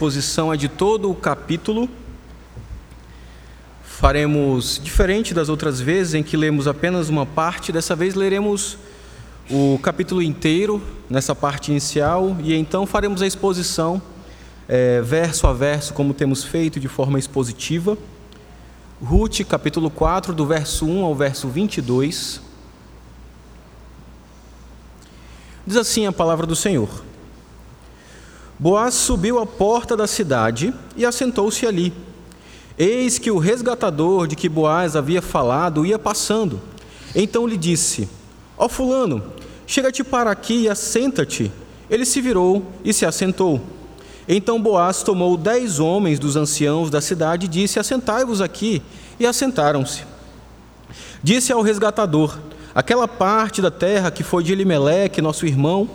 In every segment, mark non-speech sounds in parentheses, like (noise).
exposição é de todo o capítulo. Faremos diferente das outras vezes em que lemos apenas uma parte, dessa vez leremos o capítulo inteiro nessa parte inicial e então faremos a exposição é, verso a verso, como temos feito de forma expositiva. Ruth, capítulo 4, do verso 1 ao verso 22. Diz assim a palavra do Senhor. Boaz subiu à porta da cidade e assentou-se ali. Eis que o resgatador de que Boaz havia falado ia passando. Então lhe disse: Ó Fulano, chega-te para aqui e assenta-te. Ele se virou e se assentou. Então Boaz tomou dez homens dos anciãos da cidade e disse: Assentai-vos aqui. E assentaram-se. Disse ao resgatador: Aquela parte da terra que foi de Elimeleque, nosso irmão,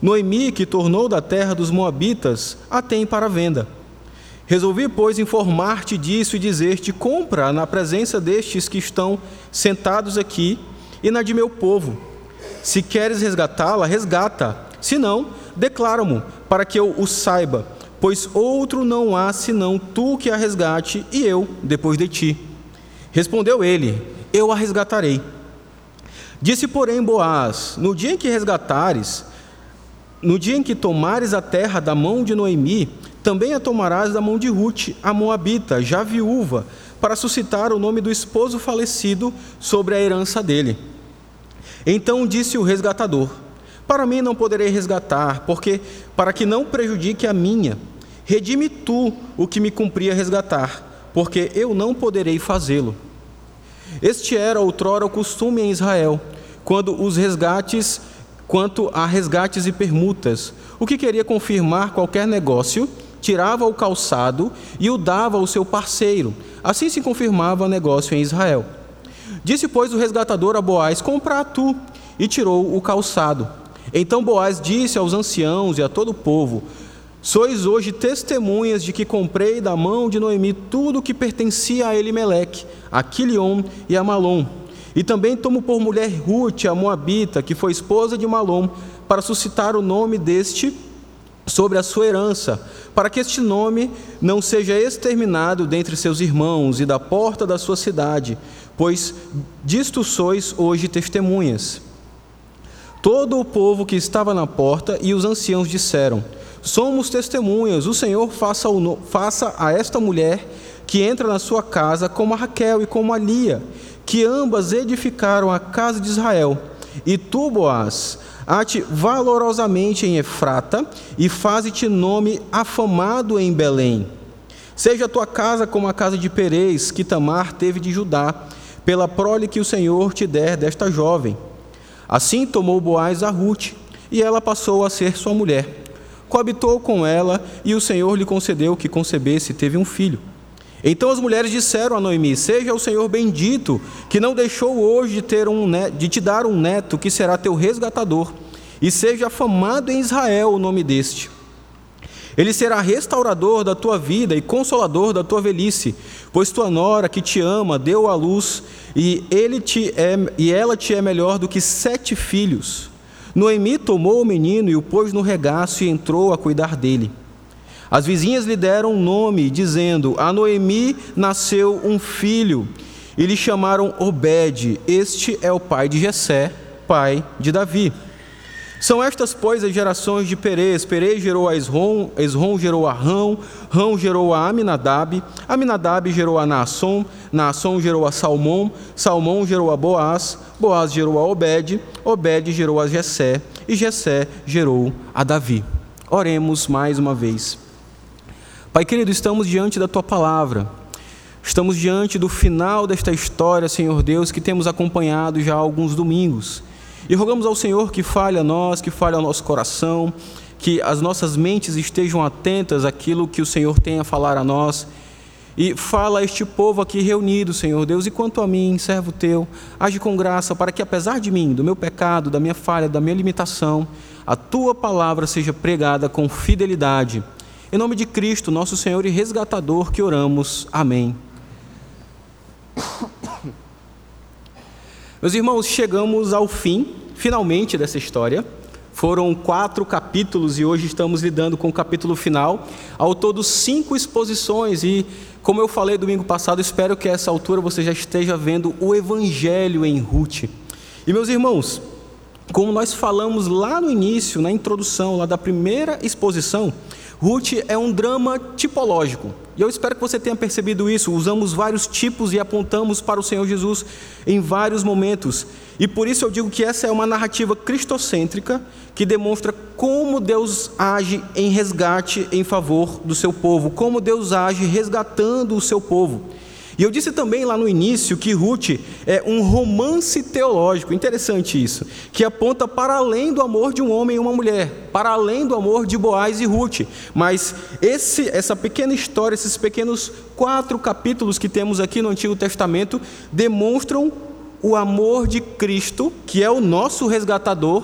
Noemi, que tornou da terra dos Moabitas, a tem para venda. Resolvi, pois, informar-te disso e dizer-te: compra na presença destes que estão sentados aqui e na de meu povo. Se queres resgatá-la, resgata. Se não, declara-mo, para que eu o saiba, pois outro não há senão tu que a resgate e eu depois de ti. Respondeu ele: Eu a resgatarei. Disse, porém, Boaz: No dia em que resgatares, no dia em que tomares a terra da mão de Noemi, também a tomarás da mão de Ruth, a Moabita, já viúva, para suscitar o nome do esposo falecido sobre a herança dele. Então disse o resgatador: Para mim não poderei resgatar, porque para que não prejudique a minha, redime tu o que me cumpria resgatar, porque eu não poderei fazê-lo. Este era outrora o costume em Israel, quando os resgates quanto a resgates e permutas. O que queria confirmar qualquer negócio, tirava o calçado e o dava ao seu parceiro. Assim se confirmava negócio em Israel. Disse, pois, o resgatador a Boaz: Compra tu, e tirou o calçado. Então Boaz disse aos anciãos e a todo o povo: Sois hoje testemunhas de que comprei da mão de Noemi tudo o que pertencia a Elimeleque, a Quilion e a Malom e também tomo por mulher Ruth, a Moabita, que foi esposa de Malom, para suscitar o nome deste sobre a sua herança, para que este nome não seja exterminado dentre seus irmãos e da porta da sua cidade, pois disto sois hoje testemunhas. Todo o povo que estava na porta e os anciãos disseram: Somos testemunhas, o Senhor faça, faça a esta mulher que entra na sua casa como a Raquel e como a Lia, que ambas edificaram a casa de Israel. E tu, Boaz, ate valorosamente em Efrata e faze-te nome afamado em Belém. Seja a tua casa como a casa de Perez, que Tamar teve de Judá, pela prole que o Senhor te der desta jovem. Assim tomou Boaz a Ruth, e ela passou a ser sua mulher. Coabitou com ela, e o Senhor lhe concedeu que concebesse e teve um filho. Então as mulheres disseram a Noemi: Seja o Senhor bendito, que não deixou hoje de, ter um neto, de te dar um neto que será teu resgatador, e seja afamado em Israel o nome deste. Ele será restaurador da tua vida e consolador da tua velhice, pois tua nora que te ama deu à luz e, ele te é, e ela te é melhor do que sete filhos. Noemi tomou o menino e o pôs no regaço e entrou a cuidar dele. As vizinhas lhe deram um nome, dizendo: A Noemi nasceu um filho. E lhe chamaram Obed. Este é o pai de Jessé, pai de Davi. São estas, pois, as gerações de Perez. Perez gerou a Esrom, Esrom gerou a Rão, Rão gerou a Aminadab, Aminadab gerou a Naasson, Naasson gerou a Salmão, Salmão gerou a Boaz, Boaz gerou a Obed, Obed gerou a Jessé, e Jessé gerou a Davi. Oremos mais uma vez. Pai querido, estamos diante da tua palavra. Estamos diante do final desta história, Senhor Deus, que temos acompanhado já há alguns domingos. E rogamos ao Senhor que fale a nós, que fale ao nosso coração, que as nossas mentes estejam atentas àquilo que o Senhor tem a falar a nós. E fala a este povo aqui reunido, Senhor Deus, e quanto a mim, servo teu, age com graça para que, apesar de mim, do meu pecado, da minha falha, da minha limitação, a tua palavra seja pregada com fidelidade em nome de Cristo, nosso Senhor e resgatador, que oramos. Amém. (coughs) Meus irmãos, chegamos ao fim, finalmente, dessa história. Foram quatro capítulos e hoje estamos lidando com o capítulo final. Ao todo, cinco exposições. E, como eu falei domingo passado, espero que a essa altura você já esteja vendo o Evangelho em Ruth. E, meus irmãos, como nós falamos lá no início, na introdução, lá da primeira exposição, Ruth é um drama tipológico. E eu espero que você tenha percebido isso. Usamos vários tipos e apontamos para o Senhor Jesus em vários momentos. E por isso eu digo que essa é uma narrativa cristocêntrica que demonstra como Deus age em resgate em favor do seu povo, como Deus age resgatando o seu povo. E eu disse também lá no início que Ruth é um romance teológico, interessante isso, que aponta para além do amor de um homem e uma mulher, para além do amor de Boaz e Ruth. Mas esse, essa pequena história, esses pequenos quatro capítulos que temos aqui no Antigo Testamento, demonstram o amor de Cristo, que é o nosso resgatador,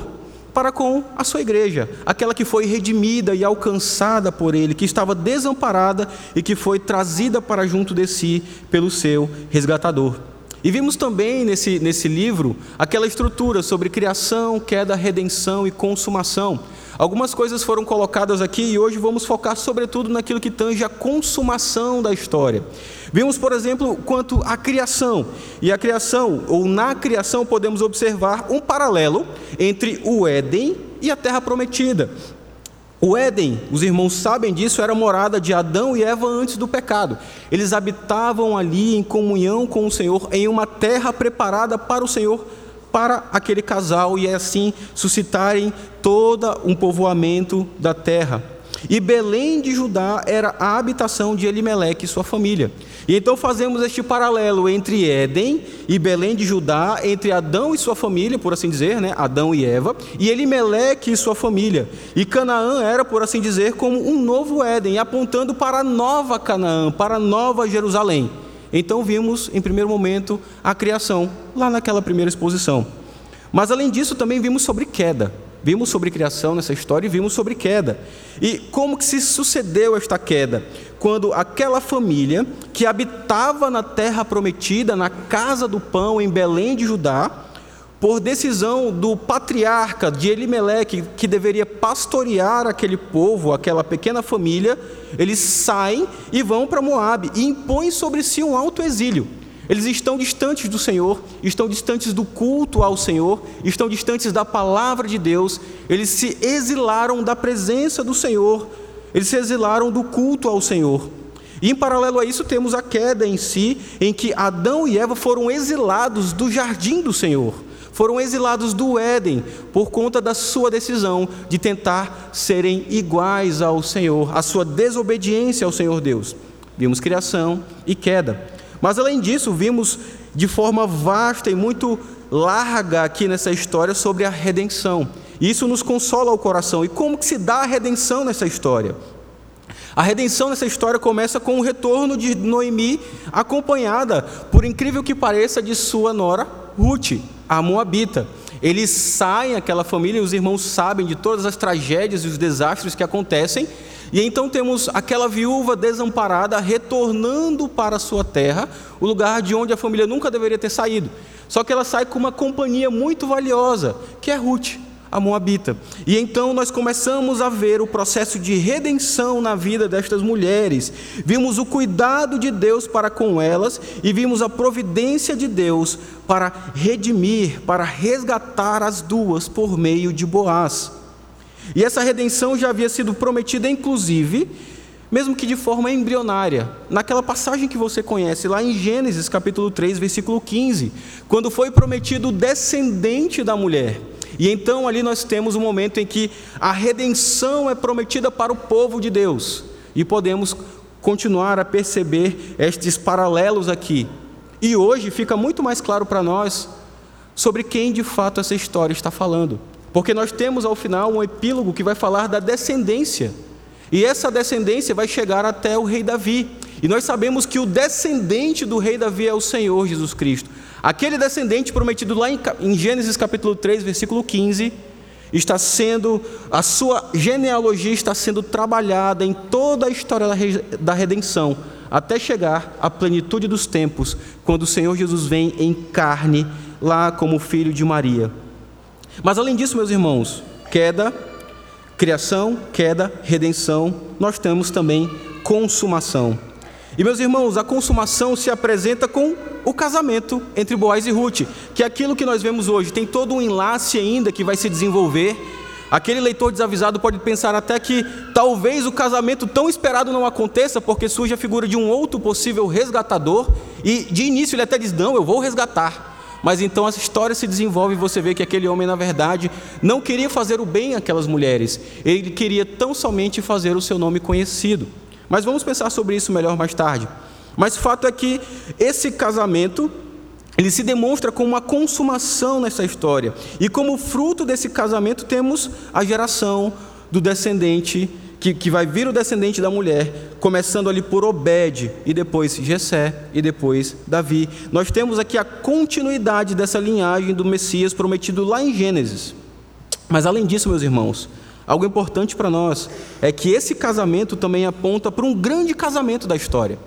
para com a sua igreja, aquela que foi redimida e alcançada por ele, que estava desamparada e que foi trazida para junto de si pelo seu resgatador. E vimos também nesse, nesse livro aquela estrutura sobre criação, queda, redenção e consumação. Algumas coisas foram colocadas aqui e hoje vamos focar sobretudo naquilo que tange a consumação da história. Vimos, por exemplo, quanto à criação. E a criação, ou na criação, podemos observar um paralelo entre o Éden e a terra prometida. O Éden, os irmãos sabem disso, era a morada de Adão e Eva antes do pecado. Eles habitavam ali em comunhão com o Senhor, em uma terra preparada para o Senhor para aquele casal e assim suscitarem todo um povoamento da terra. E Belém de Judá era a habitação de Elimeleque e sua família. E então fazemos este paralelo entre Éden e Belém de Judá, entre Adão e sua família, por assim dizer, né? Adão e Eva, e Elimeleque e sua família. E Canaã era, por assim dizer, como um novo Éden, apontando para a nova Canaã, para a nova Jerusalém. Então vimos, em primeiro momento, a criação, lá naquela primeira exposição. Mas além disso, também vimos sobre queda. Vimos sobre criação nessa história e vimos sobre queda. E como que se sucedeu esta queda? Quando aquela família que habitava na terra prometida, na casa do pão em Belém de Judá, por decisão do patriarca de Elimeleque, que deveria pastorear aquele povo, aquela pequena família, eles saem e vão para Moabe e impõem sobre si um alto exílio. Eles estão distantes do Senhor, estão distantes do culto ao Senhor, estão distantes da palavra de Deus, eles se exilaram da presença do Senhor, eles se exilaram do culto ao Senhor. E em paralelo a isso temos a queda em si, em que Adão e Eva foram exilados do jardim do Senhor foram exilados do Éden por conta da sua decisão de tentar serem iguais ao Senhor, a sua desobediência ao Senhor Deus. Vimos criação e queda. Mas além disso, vimos de forma vasta e muito larga aqui nessa história sobre a redenção. Isso nos consola o coração. E como que se dá a redenção nessa história? A redenção nessa história começa com o retorno de Noemi, acompanhada, por incrível que pareça, de sua nora Ruth a Moabita. Eles saem, aquela família, e os irmãos sabem de todas as tragédias e os desastres que acontecem, e então temos aquela viúva desamparada retornando para sua terra, o lugar de onde a família nunca deveria ter saído. Só que ela sai com uma companhia muito valiosa, que é Ruth a Moabita. E então nós começamos a ver o processo de redenção na vida destas mulheres. Vimos o cuidado de Deus para com elas e vimos a providência de Deus para redimir, para resgatar as duas por meio de Boaz. E essa redenção já havia sido prometida, inclusive, mesmo que de forma embrionária, naquela passagem que você conhece, lá em Gênesis capítulo 3, versículo 15, quando foi prometido o descendente da mulher. E então ali nós temos um momento em que a redenção é prometida para o povo de Deus. E podemos continuar a perceber estes paralelos aqui. E hoje fica muito mais claro para nós sobre quem de fato essa história está falando. Porque nós temos ao final um epílogo que vai falar da descendência. E essa descendência vai chegar até o rei Davi. E nós sabemos que o descendente do rei Davi é o Senhor Jesus Cristo. Aquele descendente prometido lá em Gênesis capítulo 3, versículo 15, está sendo, a sua genealogia está sendo trabalhada em toda a história da redenção, até chegar à plenitude dos tempos, quando o Senhor Jesus vem em carne, lá como filho de Maria. Mas além disso, meus irmãos, queda, criação, queda, redenção, nós temos também consumação. E meus irmãos, a consumação se apresenta com o casamento entre Boaz e Ruth, que é aquilo que nós vemos hoje. Tem todo um enlace ainda que vai se desenvolver. Aquele leitor desavisado pode pensar até que talvez o casamento tão esperado não aconteça, porque surge a figura de um outro possível resgatador, e de início ele até diz: Não, eu vou resgatar. Mas então essa história se desenvolve e você vê que aquele homem, na verdade, não queria fazer o bem àquelas mulheres, ele queria tão somente fazer o seu nome conhecido. Mas vamos pensar sobre isso melhor mais tarde. Mas o fato é que esse casamento ele se demonstra como uma consumação nessa história. E como fruto desse casamento temos a geração do descendente que, que vai vir o descendente da mulher, começando ali por Obed, e depois Jessé, e depois Davi. Nós temos aqui a continuidade dessa linhagem do Messias prometido lá em Gênesis. Mas além disso, meus irmãos, algo importante para nós é que esse casamento também aponta para um grande casamento da história.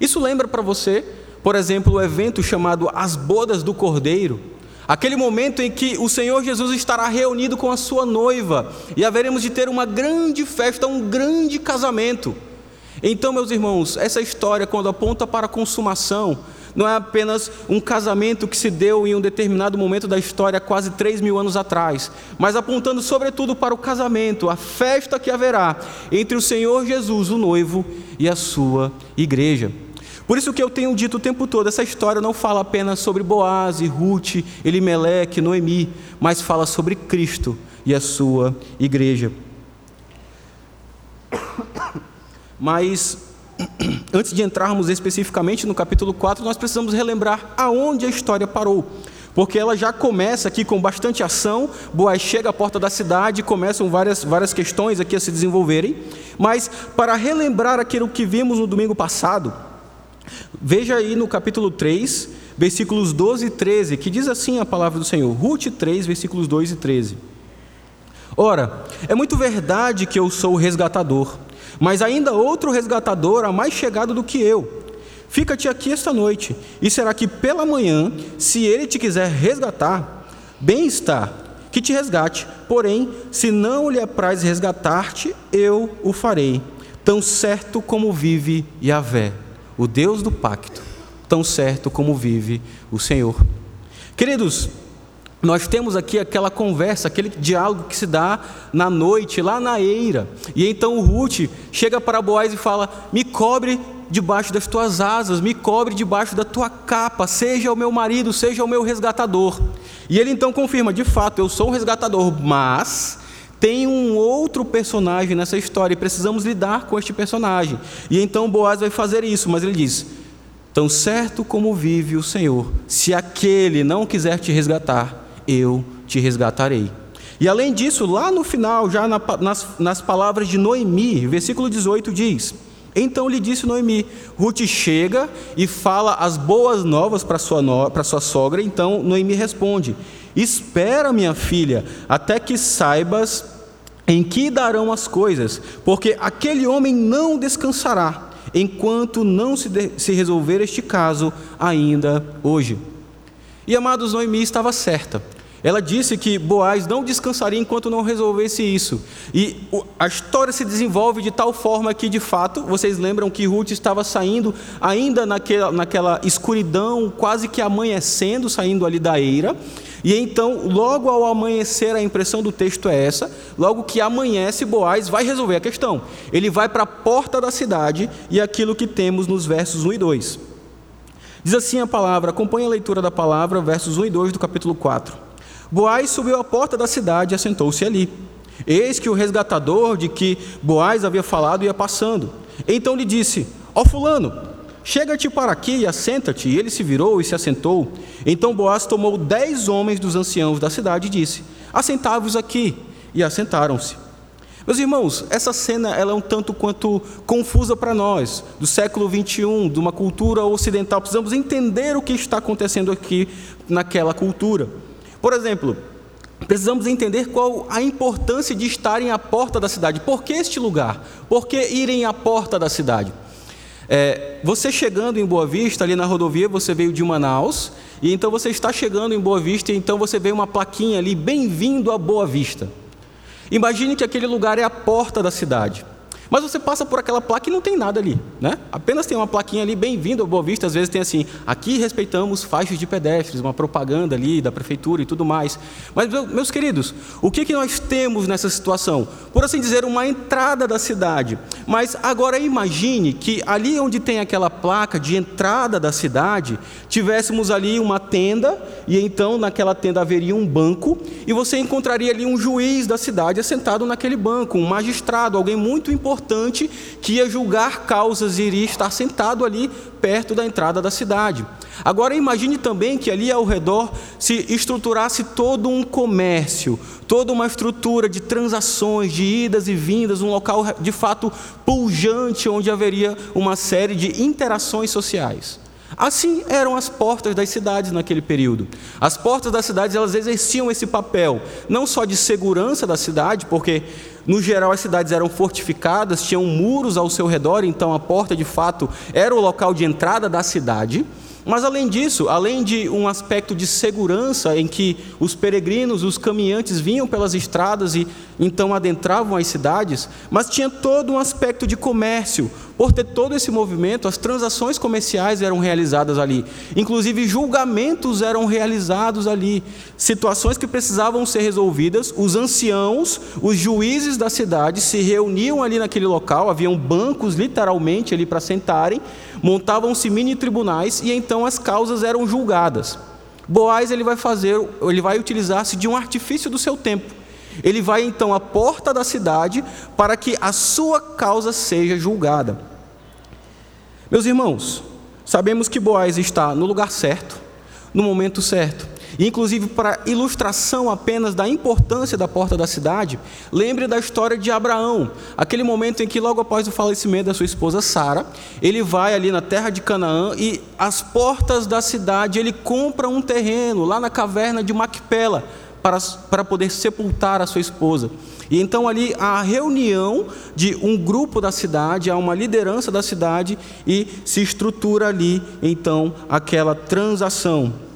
Isso lembra para você, por exemplo, o evento chamado As Bodas do Cordeiro, Aquele momento em que o Senhor Jesus estará reunido com a sua noiva e haveremos de ter uma grande festa, um grande casamento. Então, meus irmãos, essa história, quando aponta para a consumação, não é apenas um casamento que se deu em um determinado momento da história, quase três mil anos atrás, mas apontando sobretudo para o casamento, a festa que haverá entre o Senhor Jesus, o noivo, e a sua igreja. Por isso que eu tenho dito o tempo todo, essa história não fala apenas sobre Boaz, Ruth, Elimeleque, Noemi, mas fala sobre Cristo e a sua igreja. Mas (coughs) antes de entrarmos especificamente no capítulo 4, nós precisamos relembrar aonde a história parou. Porque ela já começa aqui com bastante ação, Boaz chega à porta da cidade, começam várias, várias questões aqui a se desenvolverem, mas para relembrar aquilo que vimos no domingo passado, Veja aí no capítulo 3, versículos 12 e 13, que diz assim a palavra do Senhor. Ruth 3, versículos 2 e 13. Ora, é muito verdade que eu sou o resgatador, mas ainda outro resgatador, a mais chegado do que eu. Fica-te aqui esta noite, e será que pela manhã, se ele te quiser resgatar, bem está, que te resgate. Porém, se não lhe apraz resgatar-te, eu o farei, tão certo como vive Yahvé o Deus do pacto, tão certo como vive o Senhor. Queridos, nós temos aqui aquela conversa, aquele diálogo que se dá na noite, lá na eira. E então o Ruth chega para Boaz e fala: Me cobre debaixo das tuas asas, me cobre debaixo da tua capa, seja o meu marido, seja o meu resgatador. E ele então confirma: De fato, eu sou um resgatador, mas tem um outro personagem nessa história e precisamos lidar com este personagem. E então Boaz vai fazer isso, mas ele diz: Tão certo como vive o Senhor, se aquele não quiser te resgatar, eu te resgatarei. E além disso, lá no final, já na, nas, nas palavras de Noemi, versículo 18 diz: Então lhe disse Noemi: Ruth chega e fala as boas novas para sua, no, sua sogra. Então Noemi responde: Espera, minha filha, até que saibas em que darão as coisas, porque aquele homem não descansará, enquanto não se, de, se resolver este caso ainda hoje. E amados, Noemi estava certa. Ela disse que Boaz não descansaria enquanto não resolvesse isso. E a história se desenvolve de tal forma que, de fato, vocês lembram que Ruth estava saindo ainda naquela, naquela escuridão, quase que amanhecendo, saindo ali da eira. E então, logo ao amanhecer, a impressão do texto é essa: logo que amanhece, Boaz vai resolver a questão. Ele vai para a porta da cidade e aquilo que temos nos versos 1 e 2. Diz assim a palavra, acompanhe a leitura da palavra, versos 1 e 2 do capítulo 4. Boaz subiu à porta da cidade e assentou-se ali. Eis que o resgatador de que Boaz havia falado ia passando. Então lhe disse: Ó Fulano, Chega-te para aqui e assenta-te. E ele se virou e se assentou. Então Boaz tomou dez homens dos anciãos da cidade e disse: Assentai-vos aqui. E assentaram-se. Meus irmãos, essa cena ela é um tanto quanto confusa para nós, do século 21, de uma cultura ocidental. Precisamos entender o que está acontecendo aqui naquela cultura. Por exemplo, precisamos entender qual a importância de estarem à porta da cidade. Por que este lugar? Por que irem à porta da cidade? É, você chegando em Boa Vista, ali na rodovia, você veio de Manaus, e então você está chegando em Boa Vista, e então você vê uma plaquinha ali, bem-vindo a Boa Vista. Imagine que aquele lugar é a porta da cidade. Mas você passa por aquela placa e não tem nada ali, né? Apenas tem uma plaquinha ali, bem-vindo ao Boa Vista. Às vezes tem assim, aqui respeitamos faixas de pedestres, uma propaganda ali da prefeitura e tudo mais. Mas, meus queridos, o que, que nós temos nessa situação? Por assim dizer, uma entrada da cidade. Mas agora imagine que ali onde tem aquela placa de entrada da cidade, tivéssemos ali uma tenda, e então naquela tenda haveria um banco, e você encontraria ali um juiz da cidade assentado naquele banco, um magistrado, alguém muito importante importante que ia julgar causas e iria estar sentado ali perto da entrada da cidade. Agora imagine também que ali ao redor se estruturasse todo um comércio, toda uma estrutura de transações, de idas e vindas, um local de fato pujante onde haveria uma série de interações sociais. Assim eram as portas das cidades naquele período. As portas das cidades elas exerciam esse papel, não só de segurança da cidade, porque no geral as cidades eram fortificadas, tinham muros ao seu redor, então a porta de fato era o local de entrada da cidade. Mas além disso, além de um aspecto de segurança em que os peregrinos, os caminhantes vinham pelas estradas e então adentravam as cidades, mas tinha todo um aspecto de comércio. Por ter todo esse movimento, as transações comerciais eram realizadas ali, inclusive julgamentos eram realizados ali, situações que precisavam ser resolvidas. Os anciãos, os juízes da cidade se reuniam ali naquele local, haviam bancos literalmente ali para sentarem, montavam-se mini tribunais e então as causas eram julgadas. Boaz ele vai fazer, ele vai utilizar-se de um artifício do seu tempo ele vai então à porta da cidade para que a sua causa seja julgada. Meus irmãos, sabemos que Boaz está no lugar certo, no momento certo. Inclusive, para ilustração apenas da importância da porta da cidade, lembre da história de Abraão, aquele momento em que, logo após o falecimento da sua esposa Sara, ele vai ali na terra de Canaã e as portas da cidade ele compra um terreno lá na caverna de Macpela para, para poder sepultar a sua esposa. E então ali há a reunião de um grupo da cidade, há uma liderança da cidade e se estrutura ali então aquela transação.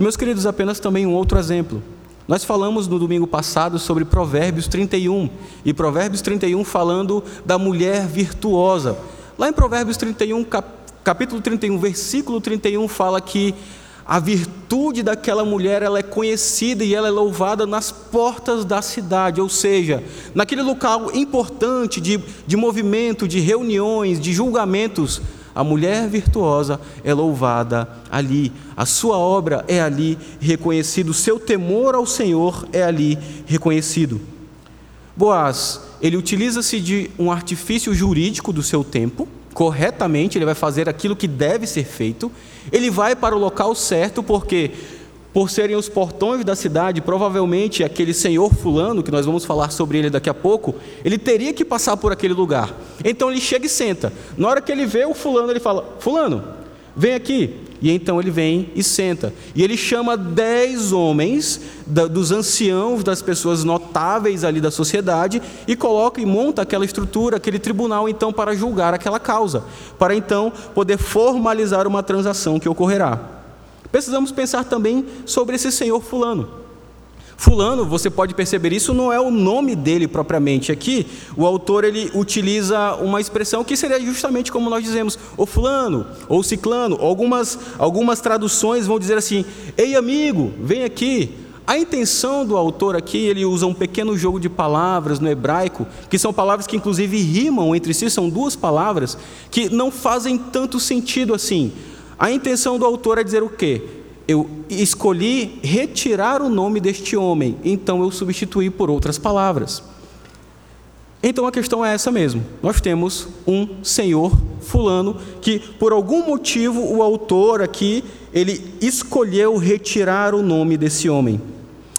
E meus queridos, apenas também um outro exemplo. Nós falamos no domingo passado sobre Provérbios 31, e Provérbios 31 falando da mulher virtuosa. Lá em Provérbios 31, capítulo 31, versículo 31 fala que a virtude daquela mulher ela é conhecida e ela é louvada nas portas da cidade, ou seja, naquele local importante de, de movimento, de reuniões, de julgamentos, a mulher virtuosa é louvada ali, a sua obra é ali reconhecida, o seu temor ao Senhor é ali reconhecido. Boaz, ele utiliza-se de um artifício jurídico do seu tempo, corretamente, ele vai fazer aquilo que deve ser feito, ele vai para o local certo, porque, por serem os portões da cidade, provavelmente aquele senhor Fulano, que nós vamos falar sobre ele daqui a pouco, ele teria que passar por aquele lugar. Então ele chega e senta. Na hora que ele vê o Fulano, ele fala: Fulano, vem aqui. E então ele vem e senta. E ele chama dez homens da, dos anciãos, das pessoas notáveis ali da sociedade, e coloca e monta aquela estrutura, aquele tribunal, então, para julgar aquela causa, para então poder formalizar uma transação que ocorrerá. Precisamos pensar também sobre esse senhor Fulano. Fulano, você pode perceber isso, não é o nome dele propriamente. Aqui, o autor ele utiliza uma expressão que seria justamente como nós dizemos, o fulano, ou ciclano. Algumas, algumas traduções vão dizer assim, ei amigo, vem aqui. A intenção do autor aqui, ele usa um pequeno jogo de palavras no hebraico, que são palavras que inclusive rimam entre si, são duas palavras que não fazem tanto sentido assim. A intenção do autor é dizer o quê? eu escolhi retirar o nome deste homem, então eu substituí por outras palavras. Então a questão é essa mesmo. Nós temos um senhor fulano que por algum motivo o autor aqui ele escolheu retirar o nome desse homem.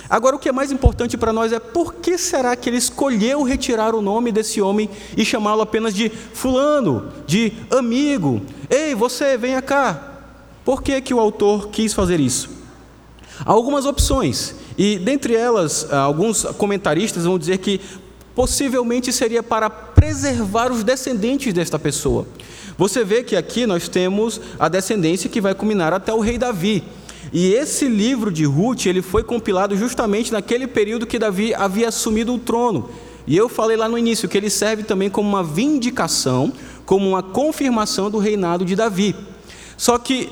Agora o que é mais importante para nós é por que será que ele escolheu retirar o nome desse homem e chamá-lo apenas de fulano, de amigo? Ei, você, venha cá. Por que, que o autor quis fazer isso? Há algumas opções, e dentre elas, alguns comentaristas vão dizer que possivelmente seria para preservar os descendentes desta pessoa. Você vê que aqui nós temos a descendência que vai culminar até o rei Davi. E esse livro de Ruth, ele foi compilado justamente naquele período que Davi havia assumido o trono. E eu falei lá no início que ele serve também como uma vindicação, como uma confirmação do reinado de Davi. Só que,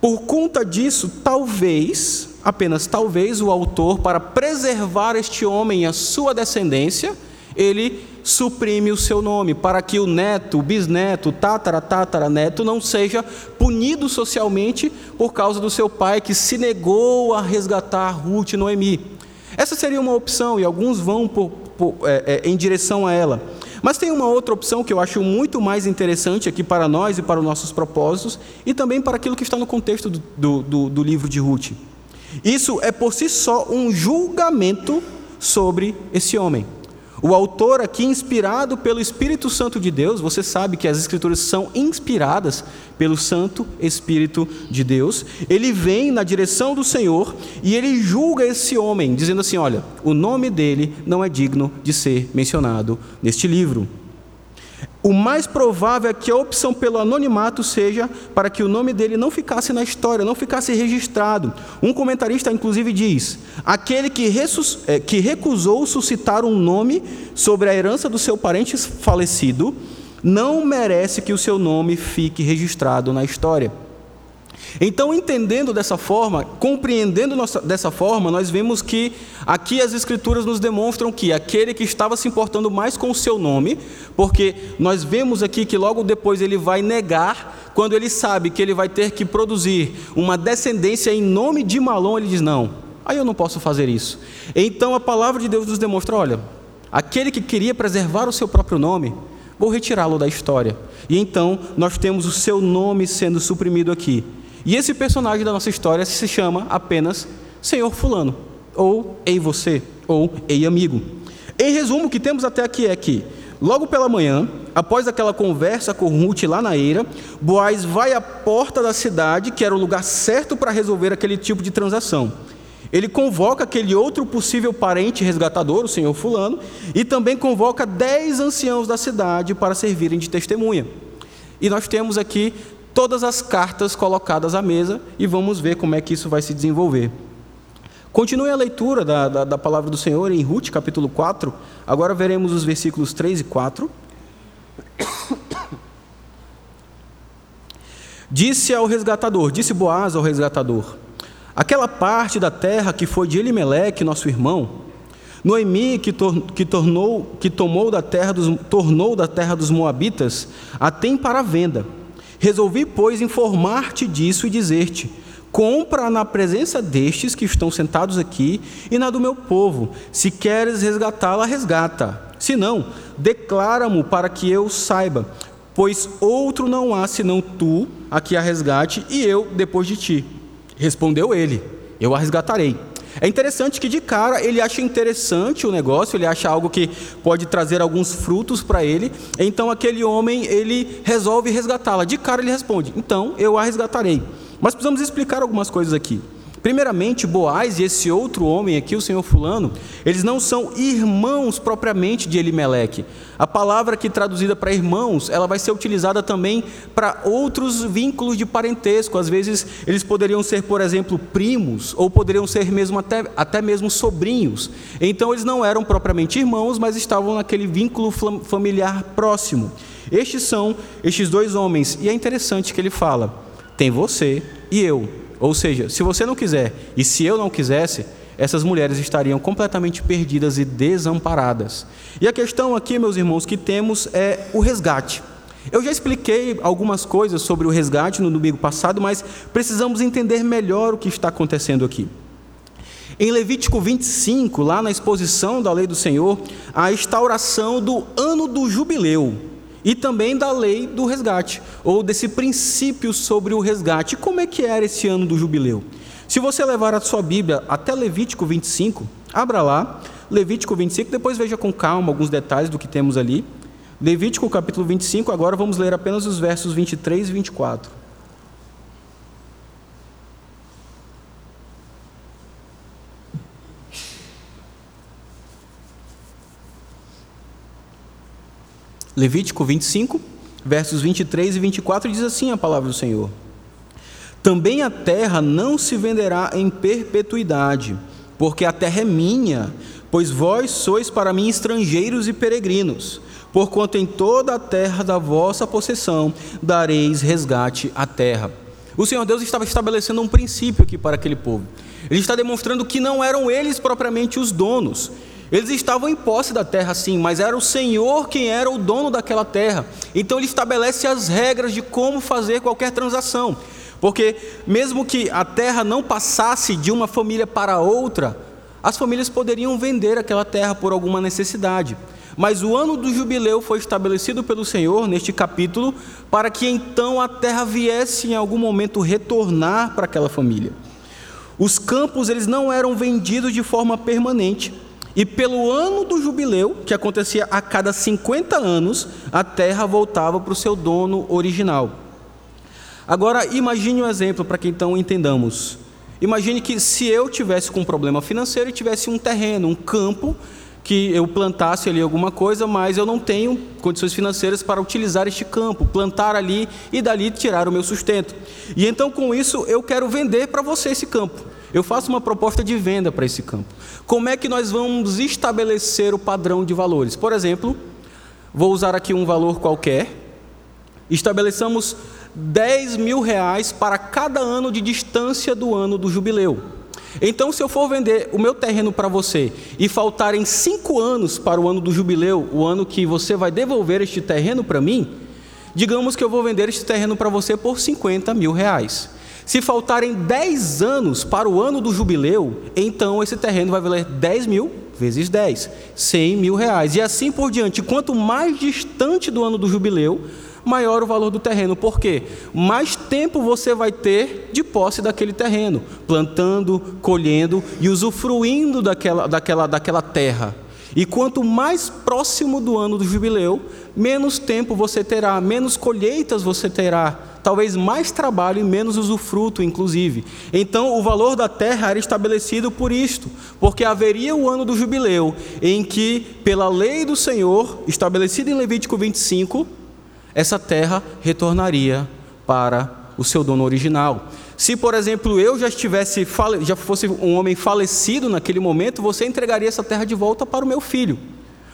por conta disso, talvez, apenas talvez, o autor, para preservar este homem e a sua descendência, ele suprime o seu nome, para que o neto, o bisneto, o tatara, tatara, neto não seja punido socialmente por causa do seu pai que se negou a resgatar Ruth e Noemi. Essa seria uma opção e alguns vão por, por, é, é, em direção a ela. Mas tem uma outra opção que eu acho muito mais interessante aqui para nós e para os nossos propósitos e também para aquilo que está no contexto do, do, do, livro de Ruth. Isso é por si só um julgamento sobre esse homem. O autor aqui, inspirado pelo Espírito Santo de Deus, você sabe que as Escrituras são inspiradas pelo Santo Espírito de Deus, ele vem na direção do Senhor e ele julga esse homem, dizendo assim: olha, o nome dele não é digno de ser mencionado neste livro. O mais provável é que a opção pelo anonimato seja para que o nome dele não ficasse na história, não ficasse registrado. Um comentarista, inclusive, diz: aquele que, é, que recusou suscitar um nome sobre a herança do seu parente falecido não merece que o seu nome fique registrado na história. Então, entendendo dessa forma, compreendendo nossa, dessa forma, nós vemos que aqui as Escrituras nos demonstram que aquele que estava se importando mais com o seu nome, porque nós vemos aqui que logo depois ele vai negar, quando ele sabe que ele vai ter que produzir uma descendência em nome de Malom, ele diz: Não, aí eu não posso fazer isso. Então a palavra de Deus nos demonstra: olha, aquele que queria preservar o seu próprio nome, vou retirá-lo da história. E então nós temos o seu nome sendo suprimido aqui. E esse personagem da nossa história se chama apenas Senhor Fulano, ou Ei Você, ou Ei Amigo. Em resumo, o que temos até aqui é que, logo pela manhã, após aquela conversa com Ruth lá na eira, Boaz vai à porta da cidade, que era o lugar certo para resolver aquele tipo de transação. Ele convoca aquele outro possível parente resgatador, o senhor Fulano, e também convoca dez anciãos da cidade para servirem de testemunha. E nós temos aqui todas as cartas colocadas à mesa e vamos ver como é que isso vai se desenvolver. Continue a leitura da, da, da palavra do Senhor em Ruth, capítulo 4. Agora veremos os versículos 3 e 4. Disse ao resgatador, disse Boaz ao resgatador: Aquela parte da terra que foi de Elimeleque, nosso irmão, Noemi, que, tor que, tornou, que tomou da terra dos, tornou da terra dos Moabitas, a tem para venda Resolvi, pois, informar-te disso e dizer-te: compra na presença destes que estão sentados aqui e na do meu povo. Se queres resgatá-la, resgata. Se não, declara-mo para que eu saiba, pois outro não há senão tu a que a resgate e eu depois de ti. Respondeu ele: Eu a resgatarei. É interessante que de cara ele acha interessante o negócio, ele acha algo que pode trazer alguns frutos para ele. Então aquele homem ele resolve resgatá-la. De cara ele responde: "Então eu a resgatarei". Mas precisamos explicar algumas coisas aqui. Primeiramente, Boaz e esse outro homem aqui, o senhor Fulano, eles não são irmãos propriamente de Elimeleque. A palavra que traduzida para irmãos, ela vai ser utilizada também para outros vínculos de parentesco. Às vezes, eles poderiam ser, por exemplo, primos, ou poderiam ser mesmo até, até mesmo sobrinhos. Então, eles não eram propriamente irmãos, mas estavam naquele vínculo familiar próximo. Estes são estes dois homens, e é interessante que ele fala: tem você e eu ou seja, se você não quiser e se eu não quisesse, essas mulheres estariam completamente perdidas e desamparadas. E a questão aqui, meus irmãos, que temos é o resgate. Eu já expliquei algumas coisas sobre o resgate no domingo passado, mas precisamos entender melhor o que está acontecendo aqui. Em Levítico 25, lá na exposição da lei do Senhor, a instauração do ano do jubileu e também da lei do resgate, ou desse princípio sobre o resgate. Como é que era esse ano do jubileu? Se você levar a sua Bíblia até Levítico 25, abra lá, Levítico 25, depois veja com calma alguns detalhes do que temos ali. Levítico capítulo 25, agora vamos ler apenas os versos 23 e 24. Levítico 25, versos 23 e 24 diz assim a palavra do Senhor: Também a terra não se venderá em perpetuidade, porque a terra é minha, pois vós sois para mim estrangeiros e peregrinos. Porquanto em toda a terra da vossa possessão dareis resgate à terra. O Senhor Deus estava estabelecendo um princípio aqui para aquele povo. Ele está demonstrando que não eram eles propriamente os donos. Eles estavam em posse da terra, sim, mas era o Senhor quem era o dono daquela terra. Então ele estabelece as regras de como fazer qualquer transação. Porque, mesmo que a terra não passasse de uma família para outra, as famílias poderiam vender aquela terra por alguma necessidade. Mas o ano do jubileu foi estabelecido pelo Senhor neste capítulo para que então a terra viesse em algum momento retornar para aquela família. Os campos eles não eram vendidos de forma permanente. E pelo ano do jubileu, que acontecia a cada 50 anos, a terra voltava para o seu dono original. Agora, imagine um exemplo para que então entendamos. Imagine que se eu tivesse com um problema financeiro e tivesse um terreno, um campo, que eu plantasse ali alguma coisa, mas eu não tenho condições financeiras para utilizar este campo, plantar ali e dali tirar o meu sustento. E então com isso eu quero vender para você esse campo. Eu faço uma proposta de venda para esse campo. Como é que nós vamos estabelecer o padrão de valores? Por exemplo, vou usar aqui um valor qualquer. Estabeleçamos 10 mil reais para cada ano de distância do ano do jubileu. Então, se eu for vender o meu terreno para você e faltarem cinco anos para o ano do jubileu, o ano que você vai devolver este terreno para mim, digamos que eu vou vender este terreno para você por 50 mil reais. Se faltarem 10 anos para o ano do jubileu, então esse terreno vai valer 10 mil vezes 10, 100 mil reais. E assim por diante. Quanto mais distante do ano do jubileu, maior o valor do terreno. Por quê? Mais tempo você vai ter de posse daquele terreno, plantando, colhendo e usufruindo daquela, daquela, daquela terra. E quanto mais próximo do ano do jubileu, menos tempo você terá, menos colheitas você terá, talvez mais trabalho e menos usufruto, inclusive. Então, o valor da terra era estabelecido por isto, porque haveria o ano do jubileu, em que, pela lei do Senhor, estabelecida em Levítico 25, essa terra retornaria para o seu dono original. Se, por exemplo, eu já estivesse já fosse um homem falecido naquele momento, você entregaria essa terra de volta para o meu filho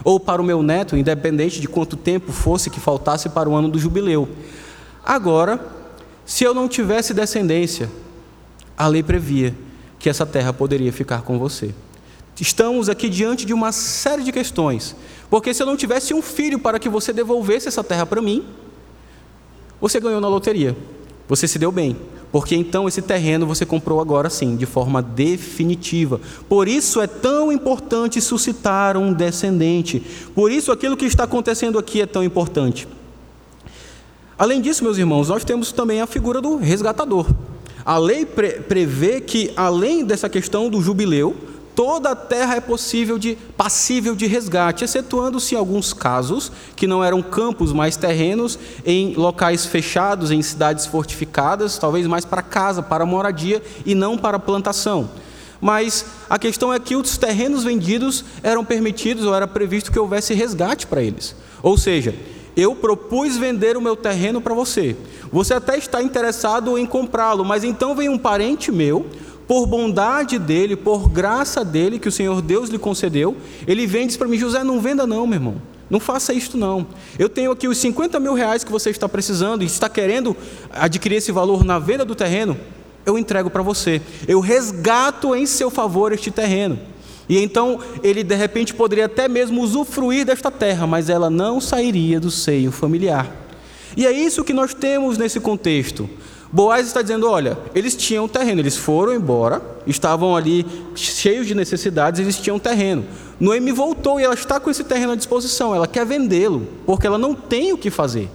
ou para o meu neto, independente de quanto tempo fosse que faltasse para o ano do jubileu. Agora, se eu não tivesse descendência, a lei previa que essa terra poderia ficar com você. Estamos aqui diante de uma série de questões porque se eu não tivesse um filho para que você devolvesse essa terra para mim, você ganhou na loteria. Você se deu bem. Porque então esse terreno você comprou agora sim, de forma definitiva. Por isso é tão importante suscitar um descendente. Por isso aquilo que está acontecendo aqui é tão importante. Além disso, meus irmãos, nós temos também a figura do resgatador. A lei pre prevê que, além dessa questão do jubileu, toda a terra é possível de passível de resgate, excetuando-se alguns casos que não eram campos, mas terrenos em locais fechados, em cidades fortificadas, talvez mais para casa, para moradia e não para plantação. Mas a questão é que os terrenos vendidos eram permitidos ou era previsto que houvesse resgate para eles. Ou seja, eu propus vender o meu terreno para você. Você até está interessado em comprá-lo, mas então vem um parente meu por bondade dele, por graça dele, que o Senhor Deus lhe concedeu, ele vem e diz para mim: José, não venda, não, meu irmão. Não faça isto, não. Eu tenho aqui os 50 mil reais que você está precisando e está querendo adquirir esse valor na venda do terreno. Eu entrego para você. Eu resgato em seu favor este terreno. E então ele de repente poderia até mesmo usufruir desta terra, mas ela não sairia do seio familiar. E é isso que nós temos nesse contexto. Boaz está dizendo: olha, eles tinham terreno, eles foram embora, estavam ali cheios de necessidades, eles tinham terreno. Noemi voltou e ela está com esse terreno à disposição, ela quer vendê-lo, porque ela não tem o que fazer.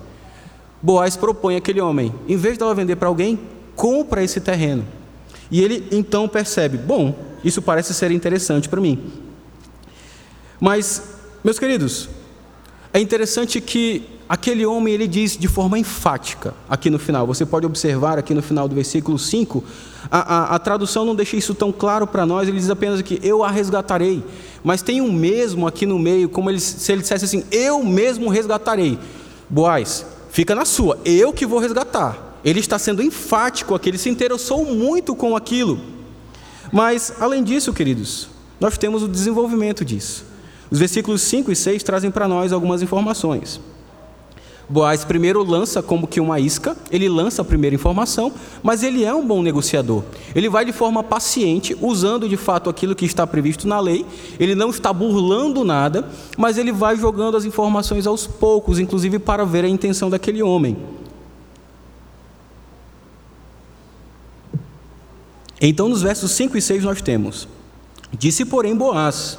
Boaz propõe aquele homem, em vez de ela vender para alguém, compra esse terreno. E ele então percebe: bom, isso parece ser interessante para mim. Mas, meus queridos, é interessante que aquele homem ele diz de forma enfática aqui no final. Você pode observar aqui no final do versículo 5, a, a, a tradução não deixa isso tão claro para nós, ele diz apenas que eu a resgatarei. Mas tem um mesmo aqui no meio, como ele, se ele dissesse assim: eu mesmo resgatarei. Boaz, fica na sua, eu que vou resgatar. ele está sendo enfático aqui, ele se interessou muito com aquilo. Mas, além disso, queridos, nós temos o desenvolvimento disso. Os versículos 5 e 6 trazem para nós algumas informações. Boaz primeiro lança como que uma isca, ele lança a primeira informação, mas ele é um bom negociador. Ele vai de forma paciente, usando de fato aquilo que está previsto na lei, ele não está burlando nada, mas ele vai jogando as informações aos poucos, inclusive para ver a intenção daquele homem. Então, nos versos 5 e 6, nós temos: Disse, porém, Boaz: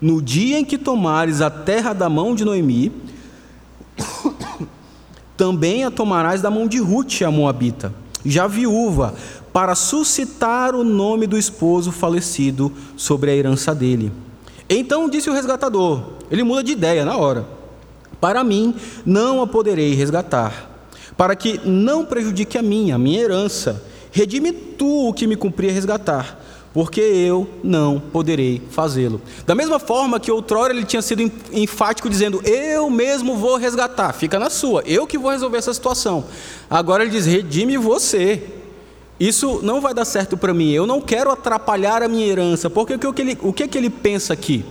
No dia em que tomares a terra da mão de Noemi, (coughs) também a tomarás da mão de Ruth, a Moabita, já viúva, para suscitar o nome do esposo falecido sobre a herança dele. Então disse o resgatador, ele muda de ideia na hora: Para mim não a poderei resgatar, para que não prejudique a minha, a minha herança. Redime tu o que me cumpria resgatar porque eu não poderei fazê-lo. Da mesma forma que outrora ele tinha sido enfático dizendo: Eu mesmo vou resgatar, fica na sua, eu que vou resolver essa situação. Agora ele diz: Redime você. Isso não vai dar certo para mim, eu não quero atrapalhar a minha herança, porque o que, ele, o que, que ele pensa aqui?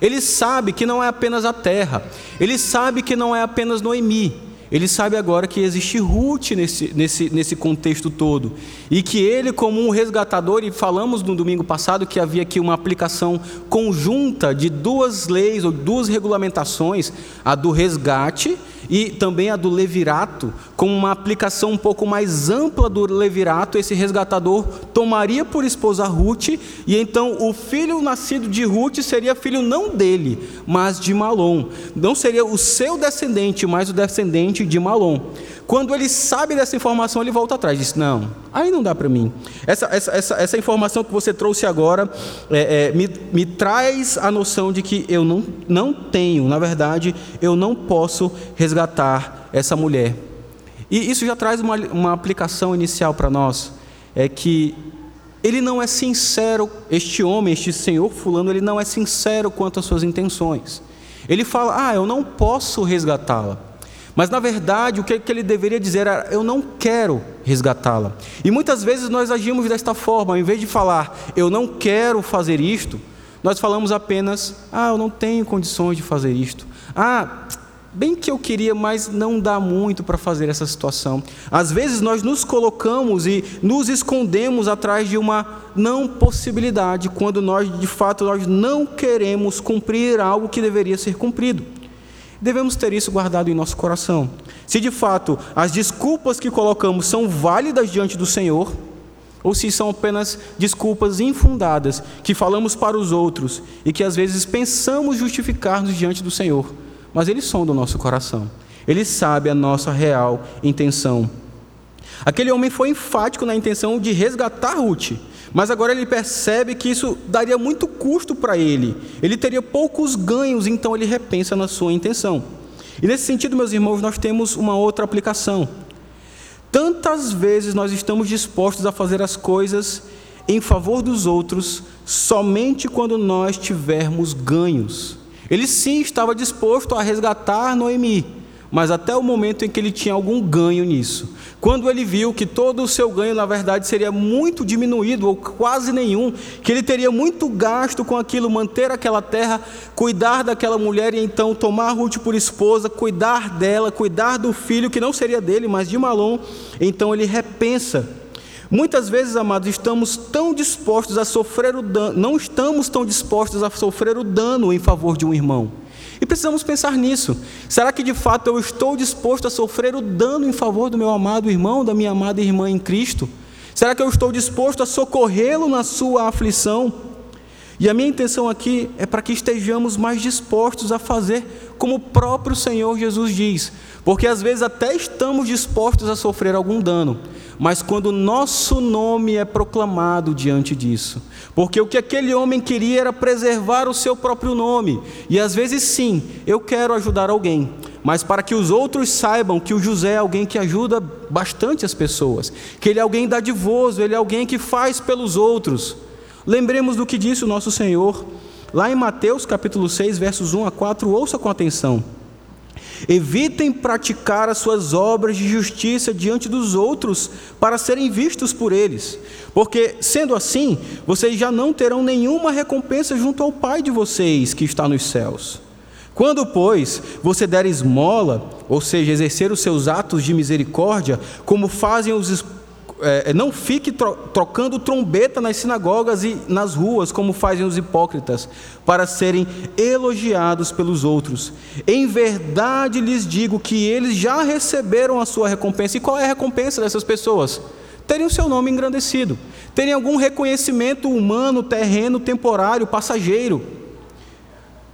Ele sabe que não é apenas a terra, ele sabe que não é apenas Noemi, ele sabe agora que existe Ruth nesse, nesse, nesse contexto todo. E que ele, como um resgatador, e falamos no domingo passado que havia aqui uma aplicação conjunta de duas leis ou duas regulamentações, a do resgate e também a do levirato, com uma aplicação um pouco mais ampla do levirato, esse resgatador tomaria por esposa Ruth, e então o filho nascido de Ruth seria filho não dele, mas de Malom. Não seria o seu descendente, mas o descendente de Malom. Quando ele sabe dessa informação, ele volta atrás, diz: Não, aí não dá para mim. Essa, essa, essa, essa, informação que você trouxe agora é, é, me, me traz a noção de que eu não, não tenho, na verdade, eu não posso resgatar essa mulher. E isso já traz uma, uma aplicação inicial para nós: é que ele não é sincero, este homem, este senhor Fulano, ele não é sincero quanto às suas intenções. Ele fala: Ah, eu não posso resgatá-la. Mas na verdade, o que ele deveria dizer era: eu não quero resgatá-la. E muitas vezes nós agimos desta forma, em vez de falar, eu não quero fazer isto, nós falamos apenas, ah, eu não tenho condições de fazer isto. Ah, bem que eu queria, mas não dá muito para fazer essa situação. Às vezes nós nos colocamos e nos escondemos atrás de uma não possibilidade, quando nós de fato nós não queremos cumprir algo que deveria ser cumprido. Devemos ter isso guardado em nosso coração. Se de fato as desculpas que colocamos são válidas diante do Senhor, ou se são apenas desculpas infundadas que falamos para os outros e que às vezes pensamos justificar-nos diante do Senhor, mas Ele sonda o nosso coração, Ele sabe a nossa real intenção. Aquele homem foi enfático na intenção de resgatar Ruth, mas agora ele percebe que isso daria muito custo para ele. Ele teria poucos ganhos, então ele repensa na sua intenção. E nesse sentido, meus irmãos, nós temos uma outra aplicação. Tantas vezes nós estamos dispostos a fazer as coisas em favor dos outros somente quando nós tivermos ganhos. Ele sim estava disposto a resgatar Noemi, mas até o momento em que ele tinha algum ganho nisso. Quando ele viu que todo o seu ganho, na verdade, seria muito diminuído, ou quase nenhum, que ele teria muito gasto com aquilo, manter aquela terra, cuidar daquela mulher e então tomar Ruth por esposa, cuidar dela, cuidar do filho que não seria dele, mas de Malom, então ele repensa. Muitas vezes, amados, estamos tão dispostos a sofrer o dano, não estamos tão dispostos a sofrer o dano em favor de um irmão. E precisamos pensar nisso. Será que de fato eu estou disposto a sofrer o dano em favor do meu amado irmão, da minha amada irmã em Cristo? Será que eu estou disposto a socorrê-lo na sua aflição? E a minha intenção aqui é para que estejamos mais dispostos a fazer como o próprio Senhor Jesus diz, porque às vezes até estamos dispostos a sofrer algum dano, mas quando nosso nome é proclamado diante disso, porque o que aquele homem queria era preservar o seu próprio nome, e às vezes sim, eu quero ajudar alguém, mas para que os outros saibam que o José é alguém que ajuda bastante as pessoas, que ele é alguém dadivoso, ele é alguém que faz pelos outros. Lembremos do que disse o nosso Senhor, lá em Mateus capítulo 6, versos 1 a 4, ouça com atenção. Evitem praticar as suas obras de justiça diante dos outros para serem vistos por eles, porque, sendo assim, vocês já não terão nenhuma recompensa junto ao Pai de vocês que está nos céus. Quando, pois, você der esmola, ou seja, exercer os seus atos de misericórdia, como fazem os é, é, não fique trocando trombeta nas sinagogas e nas ruas, como fazem os hipócritas, para serem elogiados pelos outros. Em verdade lhes digo que eles já receberam a sua recompensa. E qual é a recompensa dessas pessoas? Terem o seu nome engrandecido, terem algum reconhecimento humano, terreno, temporário, passageiro.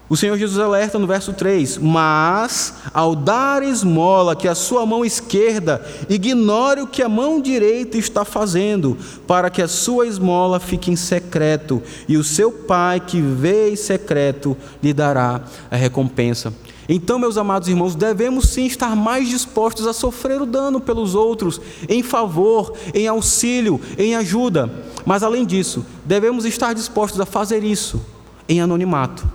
O Senhor Jesus alerta no verso 3: Mas, ao dar esmola, que a sua mão esquerda ignore o que a mão direita está fazendo, para que a sua esmola fique em secreto, e o seu Pai, que vê em secreto, lhe dará a recompensa. Então, meus amados irmãos, devemos sim estar mais dispostos a sofrer o dano pelos outros, em favor, em auxílio, em ajuda. Mas, além disso, devemos estar dispostos a fazer isso em anonimato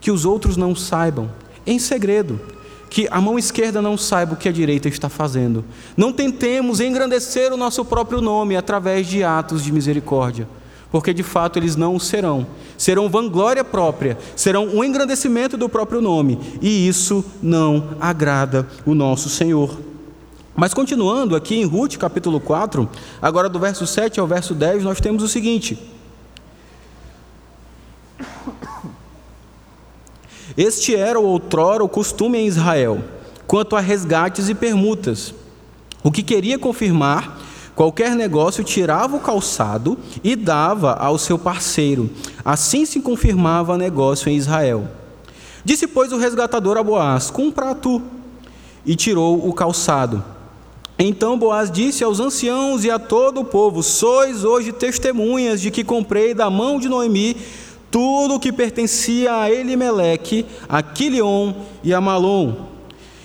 que os outros não saibam, em segredo, que a mão esquerda não saiba o que a direita está fazendo. Não tentemos engrandecer o nosso próprio nome através de atos de misericórdia, porque de fato eles não o serão. Serão vanglória própria, serão um engrandecimento do próprio nome, e isso não agrada o nosso Senhor. Mas continuando aqui em Ruth capítulo 4, agora do verso 7 ao verso 10, nós temos o seguinte: Este era outrora o costume em Israel, quanto a resgates e permutas. O que queria confirmar qualquer negócio tirava o calçado e dava ao seu parceiro. Assim se confirmava negócio em Israel. Disse, pois, o resgatador a Boaz: Cumpra tu. E tirou o calçado. Então Boaz disse aos anciãos e a todo o povo: Sois hoje testemunhas de que comprei da mão de Noemi tudo o que pertencia a Elimeleque, a Quilion e a Malom.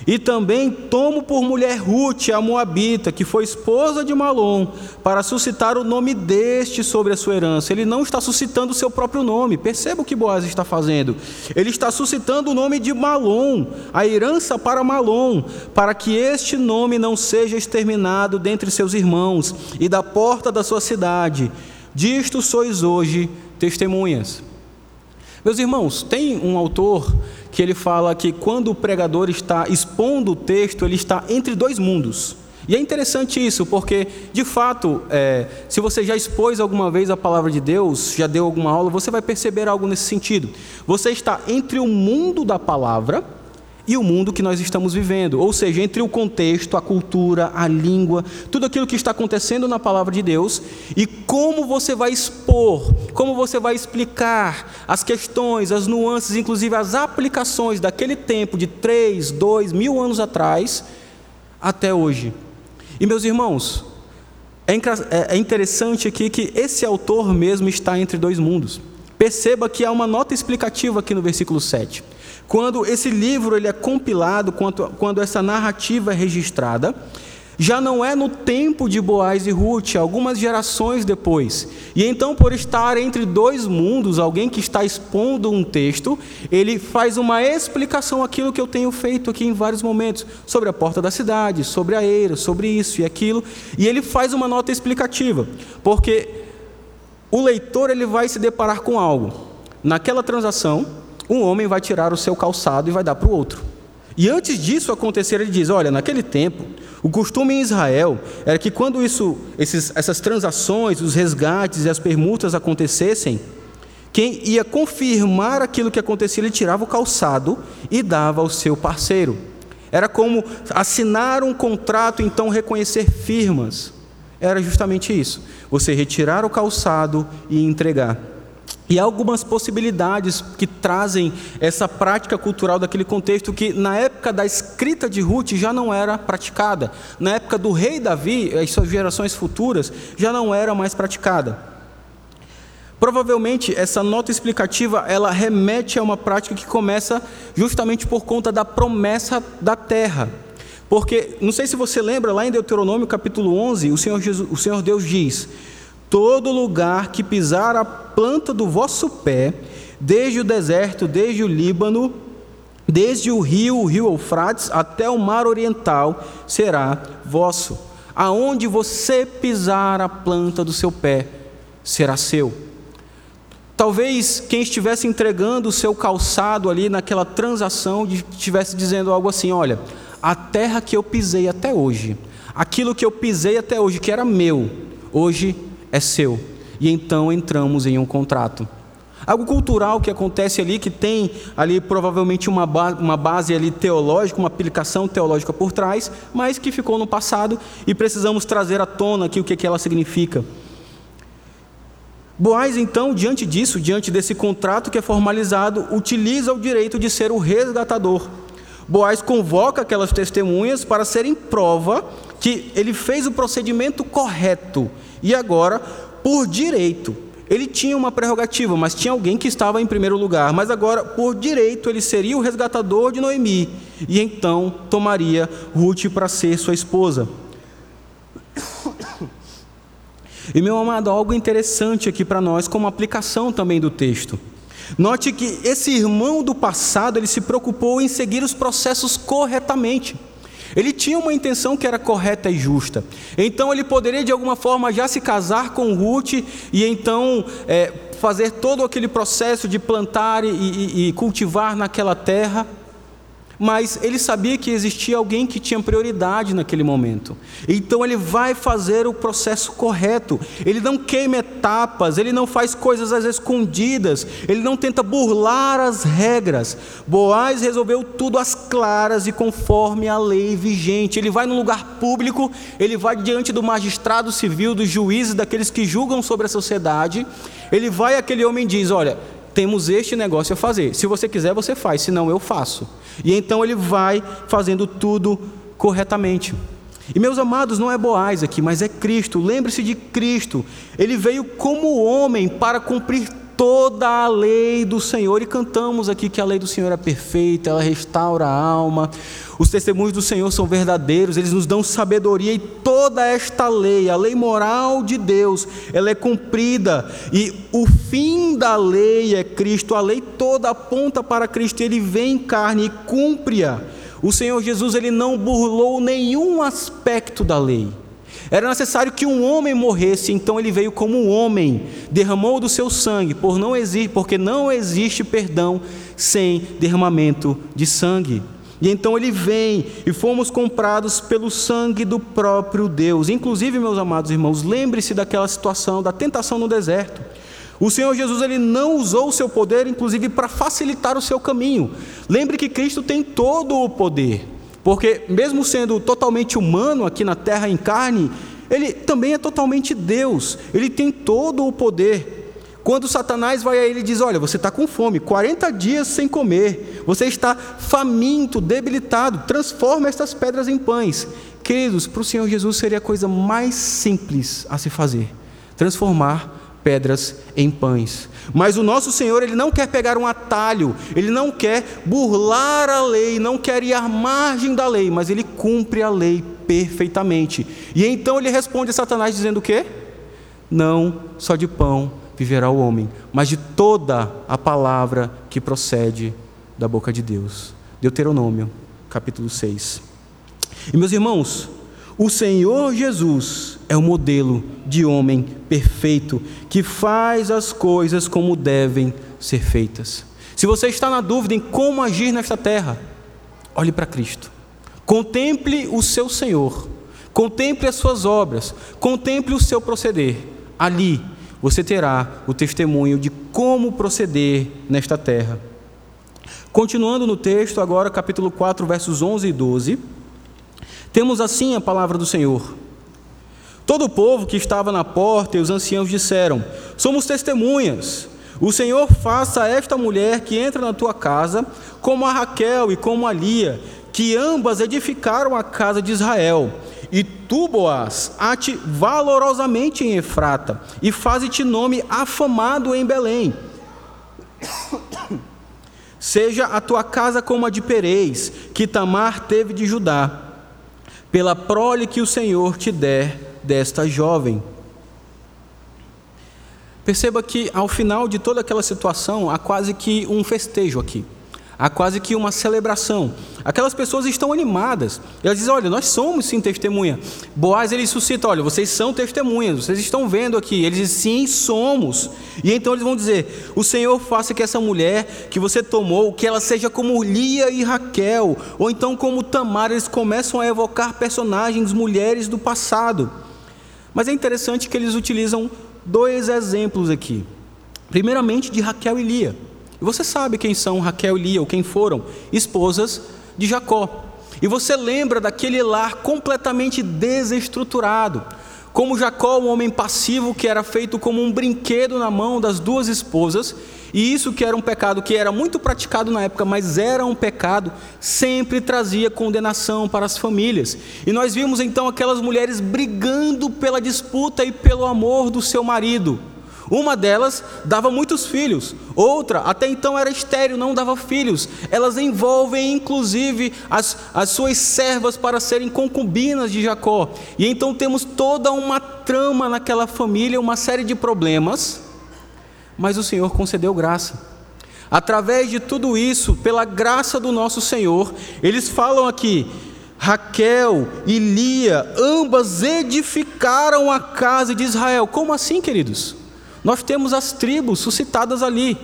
E também tomo por mulher Ruth, a Moabita, que foi esposa de Malom, para suscitar o nome deste sobre a sua herança. Ele não está suscitando o seu próprio nome. Perceba o que Boaz está fazendo. Ele está suscitando o nome de Malom, a herança para Malom, para que este nome não seja exterminado dentre seus irmãos e da porta da sua cidade. Disto sois hoje testemunhas. Meus irmãos, tem um autor que ele fala que quando o pregador está expondo o texto, ele está entre dois mundos. E é interessante isso, porque, de fato, é, se você já expôs alguma vez a palavra de Deus, já deu alguma aula, você vai perceber algo nesse sentido. Você está entre o mundo da palavra e o mundo que nós estamos vivendo, ou seja, entre o contexto, a cultura, a língua, tudo aquilo que está acontecendo na palavra de Deus e como você vai expor, como você vai explicar as questões, as nuances, inclusive as aplicações daquele tempo de três, dois, mil anos atrás até hoje. E meus irmãos, é, é, é interessante aqui que esse autor mesmo está entre dois mundos. Perceba que há uma nota explicativa aqui no versículo 7. Quando esse livro ele é compilado, quando, quando essa narrativa é registrada, já não é no tempo de Boaz e Ruth, algumas gerações depois. E então, por estar entre dois mundos, alguém que está expondo um texto, ele faz uma explicação aquilo que eu tenho feito aqui em vários momentos, sobre a porta da cidade, sobre a eira, sobre isso e aquilo, e ele faz uma nota explicativa, porque o leitor ele vai se deparar com algo. Naquela transação, um homem vai tirar o seu calçado e vai dar para o outro. E antes disso acontecer, ele diz: Olha, naquele tempo, o costume em Israel era que quando isso, esses, essas transações, os resgates e as permutas acontecessem, quem ia confirmar aquilo que acontecia, ele tirava o calçado e dava ao seu parceiro. Era como assinar um contrato, então reconhecer firmas. Era justamente isso: você retirar o calçado e entregar. E há algumas possibilidades que trazem essa prática cultural daquele contexto que na época da escrita de Ruth já não era praticada. Na época do rei Davi, as suas gerações futuras, já não era mais praticada. Provavelmente essa nota explicativa ela remete a uma prática que começa justamente por conta da promessa da terra. Porque, não sei se você lembra, lá em Deuteronômio capítulo 11, o Senhor, Jesus, o Senhor Deus diz: Todo lugar que pisar a planta do vosso pé, desde o deserto, desde o Líbano, Desde o rio, o rio Eufrates, até o mar oriental será vosso. Aonde você pisar a planta do seu pé, será seu. Talvez quem estivesse entregando o seu calçado ali naquela transação estivesse dizendo algo assim: olha, a terra que eu pisei até hoje, aquilo que eu pisei até hoje, que era meu, hoje é seu. E então entramos em um contrato. Algo cultural que acontece ali, que tem ali provavelmente uma, ba uma base ali teológica, uma aplicação teológica por trás, mas que ficou no passado e precisamos trazer à tona aqui o que, que ela significa. Boaz, então, diante disso, diante desse contrato que é formalizado, utiliza o direito de ser o resgatador. Boaz convoca aquelas testemunhas para serem prova que ele fez o procedimento correto e agora, por direito, ele tinha uma prerrogativa, mas tinha alguém que estava em primeiro lugar. Mas agora, por direito, ele seria o resgatador de Noemi. E então tomaria Ruth para ser sua esposa. E meu amado, algo interessante aqui para nós, como aplicação também do texto. Note que esse irmão do passado, ele se preocupou em seguir os processos corretamente. Ele tinha uma intenção que era correta e justa. Então ele poderia de alguma forma já se casar com Ruth e então é, fazer todo aquele processo de plantar e, e, e cultivar naquela terra mas ele sabia que existia alguém que tinha prioridade naquele momento. Então ele vai fazer o processo correto. Ele não queima etapas, ele não faz coisas às escondidas, ele não tenta burlar as regras. Boaz resolveu tudo às claras e conforme a lei vigente. Ele vai no lugar público, ele vai diante do magistrado civil, dos juízes, daqueles que julgam sobre a sociedade. Ele vai aquele homem e diz: Olha, temos este negócio a fazer. Se você quiser, você faz, senão eu faço. E então ele vai fazendo tudo corretamente. E meus amados, não é Boaz aqui, mas é Cristo. Lembre-se de Cristo. Ele veio como homem para cumprir toda a lei do Senhor e cantamos aqui que a lei do Senhor é perfeita, ela restaura a alma. Os testemunhos do Senhor são verdadeiros, eles nos dão sabedoria e toda esta lei, a lei moral de Deus, ela é cumprida e o fim da lei é Cristo. A lei toda aponta para Cristo, ele vem em carne e cumpre-a. O Senhor Jesus ele não burlou nenhum aspecto da lei. Era necessário que um homem morresse, então ele veio como um homem, derramou do seu sangue, por não existe, porque não existe perdão sem derramamento de sangue. E então ele vem e fomos comprados pelo sangue do próprio Deus. Inclusive, meus amados irmãos, lembre-se daquela situação da tentação no deserto. O Senhor Jesus ele não usou o seu poder, inclusive, para facilitar o seu caminho. Lembre que Cristo tem todo o poder. Porque, mesmo sendo totalmente humano aqui na terra em carne, ele também é totalmente Deus, ele tem todo o poder. Quando Satanás vai a ele e diz: Olha, você está com fome, 40 dias sem comer, você está faminto, debilitado, transforma estas pedras em pães. Queridos, para o Senhor Jesus seria a coisa mais simples a se fazer: transformar pedras em pães. Mas o nosso Senhor, ele não quer pegar um atalho, ele não quer burlar a lei, não quer ir à margem da lei, mas ele cumpre a lei perfeitamente. E então ele responde a Satanás dizendo o quê? Não só de pão viverá o homem, mas de toda a palavra que procede da boca de Deus. Deuteronômio, capítulo 6. E meus irmãos, o Senhor Jesus é o modelo de homem perfeito que faz as coisas como devem ser feitas. Se você está na dúvida em como agir nesta terra, olhe para Cristo. Contemple o seu Senhor, contemple as suas obras, contemple o seu proceder. Ali você terá o testemunho de como proceder nesta terra. Continuando no texto, agora capítulo 4, versos 11 e 12, temos assim a palavra do Senhor. Todo o povo que estava na porta e os anciãos disseram: Somos testemunhas. O Senhor faça a esta mulher que entra na tua casa, como a Raquel e como a Lia, que ambas edificaram a casa de Israel. E tu, Boaz, ate valorosamente em Efrata, e faze-te nome afamado em Belém. (coughs) Seja a tua casa como a de Pereis, que Tamar teve de Judá, pela prole que o Senhor te der desta jovem. Perceba que ao final de toda aquela situação há quase que um festejo aqui. Há quase que uma celebração. Aquelas pessoas estão animadas. Elas dizem: Olha, nós somos sim testemunha. Boaz ele suscita: Olha, vocês são testemunhas, vocês estão vendo aqui. Eles dizem: Sim, somos. E então eles vão dizer: O Senhor faça que essa mulher que você tomou, que ela seja como Lia e Raquel, ou então como Tamar. Eles começam a evocar personagens, mulheres do passado. Mas é interessante que eles utilizam dois exemplos aqui. Primeiramente de Raquel e Lia. E você sabe quem são Raquel e Lia, ou quem foram? Esposas de Jacó. E você lembra daquele lar completamente desestruturado. Como Jacó, um homem passivo que era feito como um brinquedo na mão das duas esposas, e isso que era um pecado que era muito praticado na época, mas era um pecado, sempre trazia condenação para as famílias. E nós vimos então aquelas mulheres brigando pela disputa e pelo amor do seu marido. Uma delas dava muitos filhos, outra até então era estéril, não dava filhos. Elas envolvem inclusive as, as suas servas para serem concubinas de Jacó. E então temos toda uma trama naquela família, uma série de problemas, mas o Senhor concedeu graça. Através de tudo isso, pela graça do nosso Senhor, eles falam aqui: Raquel e Lia, ambas edificaram a casa de Israel. Como assim, queridos? Nós temos as tribos suscitadas ali,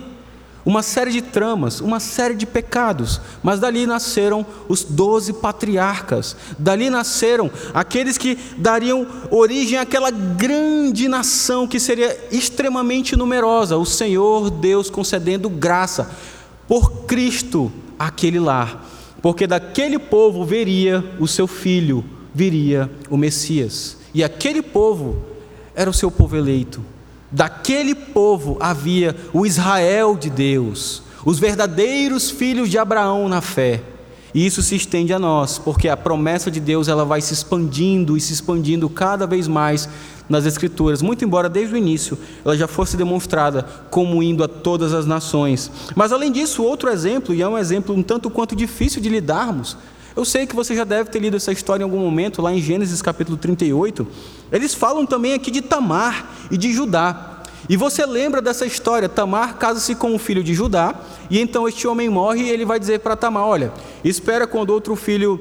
uma série de tramas, uma série de pecados, mas dali nasceram os doze patriarcas, dali nasceram aqueles que dariam origem àquela grande nação que seria extremamente numerosa, o Senhor Deus concedendo graça por Cristo àquele lar, porque daquele povo viria o seu filho, viria o Messias, e aquele povo era o seu povo eleito Daquele povo havia o Israel de Deus, os verdadeiros filhos de Abraão na fé. E isso se estende a nós, porque a promessa de Deus ela vai se expandindo e se expandindo cada vez mais nas Escrituras, muito embora desde o início ela já fosse demonstrada como indo a todas as nações. Mas além disso, outro exemplo, e é um exemplo um tanto quanto difícil de lidarmos, eu sei que você já deve ter lido essa história em algum momento, lá em Gênesis capítulo 38. Eles falam também aqui de Tamar e de Judá. E você lembra dessa história? Tamar casa-se com o filho de Judá, e então este homem morre e ele vai dizer para Tamar: Olha, espera quando outro filho,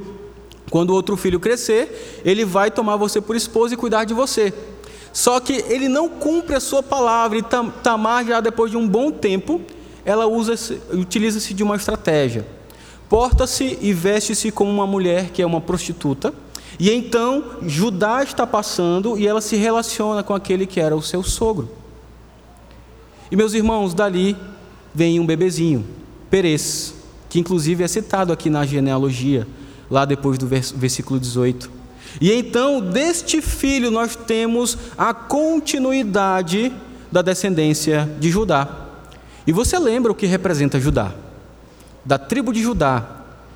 quando outro filho crescer, ele vai tomar você por esposa e cuidar de você. Só que ele não cumpre a sua palavra, e Tamar, já depois de um bom tempo, ela usa, utiliza-se de uma estratégia porta-se e veste-se como uma mulher que é uma prostituta. E então Judá está passando e ela se relaciona com aquele que era o seu sogro. E meus irmãos, dali vem um bebezinho, Perez, que inclusive é citado aqui na genealogia, lá depois do versículo 18. E então, deste filho, nós temos a continuidade da descendência de Judá. E você lembra o que representa Judá? Da tribo de Judá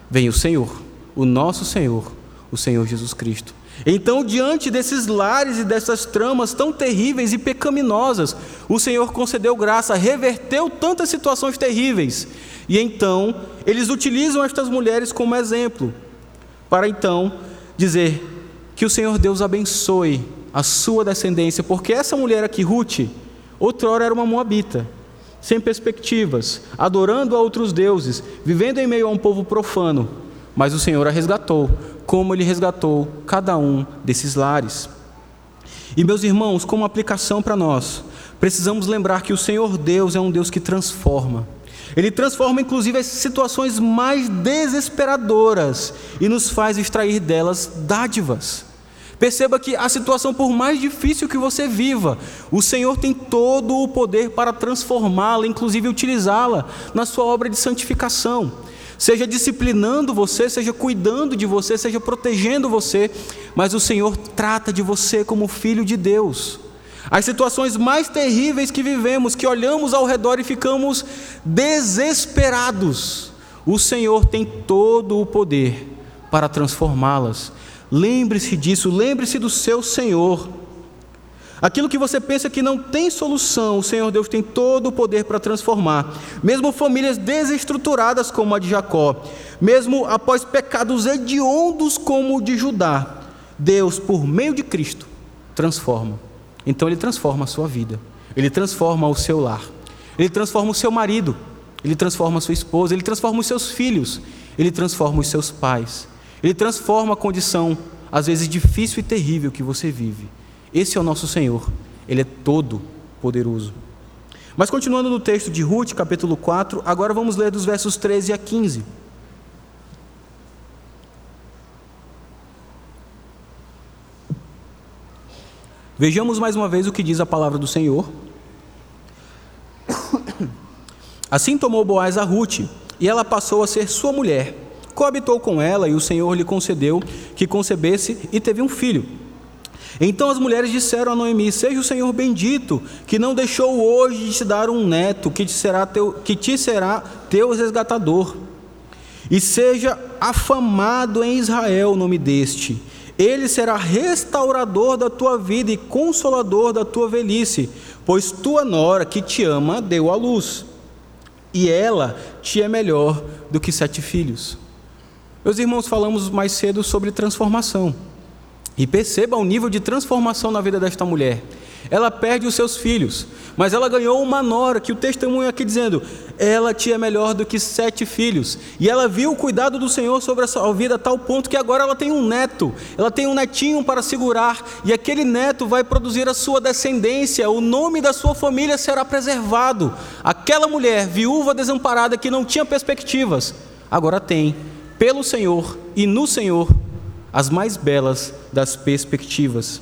vem o Senhor, o nosso Senhor, o Senhor Jesus Cristo. Então, diante desses lares e dessas tramas tão terríveis e pecaminosas, o Senhor concedeu graça, reverteu tantas situações terríveis. E então, eles utilizam estas mulheres como exemplo, para então dizer que o Senhor Deus abençoe a sua descendência, porque essa mulher aqui, Ruth, outrora era uma moabita, sem perspectivas, adorando a outros deuses, vivendo em meio a um povo profano. Mas o Senhor a resgatou, como Ele resgatou cada um desses lares. E meus irmãos, como aplicação para nós, precisamos lembrar que o Senhor Deus é um Deus que transforma. Ele transforma inclusive as situações mais desesperadoras e nos faz extrair delas dádivas. Perceba que a situação, por mais difícil que você viva, o Senhor tem todo o poder para transformá-la, inclusive utilizá-la na sua obra de santificação. Seja disciplinando você, seja cuidando de você, seja protegendo você, mas o Senhor trata de você como filho de Deus. As situações mais terríveis que vivemos, que olhamos ao redor e ficamos desesperados, o Senhor tem todo o poder para transformá-las Lembre-se disso, lembre-se do seu Senhor. Aquilo que você pensa que não tem solução, o Senhor Deus tem todo o poder para transformar. Mesmo famílias desestruturadas como a de Jacó, mesmo após pecados hediondos como o de Judá, Deus, por meio de Cristo, transforma. Então Ele transforma a sua vida, Ele transforma o seu lar, Ele transforma o seu marido, ele transforma a sua esposa, ele transforma os seus filhos, ele transforma os seus pais, ele transforma a condição, às vezes difícil e terrível, que você vive. Esse é o nosso Senhor, ele é todo poderoso. Mas continuando no texto de Ruth, capítulo 4, agora vamos ler dos versos 13 a 15. Vejamos mais uma vez o que diz a palavra do Senhor. (coughs) Assim tomou Boaz a Ruth, e ela passou a ser sua mulher. Coabitou com ela, e o Senhor lhe concedeu que concebesse e teve um filho. Então as mulheres disseram a Noemi: Seja o Senhor bendito, que não deixou hoje de te dar um neto, que te será teu, que te será teu resgatador. E seja afamado em Israel o nome deste ele será restaurador da tua vida e consolador da tua velhice, pois tua nora que te ama deu à luz, e ela te é melhor do que sete filhos. Meus irmãos, falamos mais cedo sobre transformação. E perceba o nível de transformação na vida desta mulher ela perde os seus filhos, mas ela ganhou uma nora, que o testemunho aqui dizendo, ela tinha melhor do que sete filhos, e ela viu o cuidado do Senhor sobre a sua vida a tal ponto que agora ela tem um neto, ela tem um netinho para segurar, e aquele neto vai produzir a sua descendência, o nome da sua família será preservado. Aquela mulher, viúva desamparada que não tinha perspectivas, agora tem, pelo Senhor e no Senhor, as mais belas das perspectivas.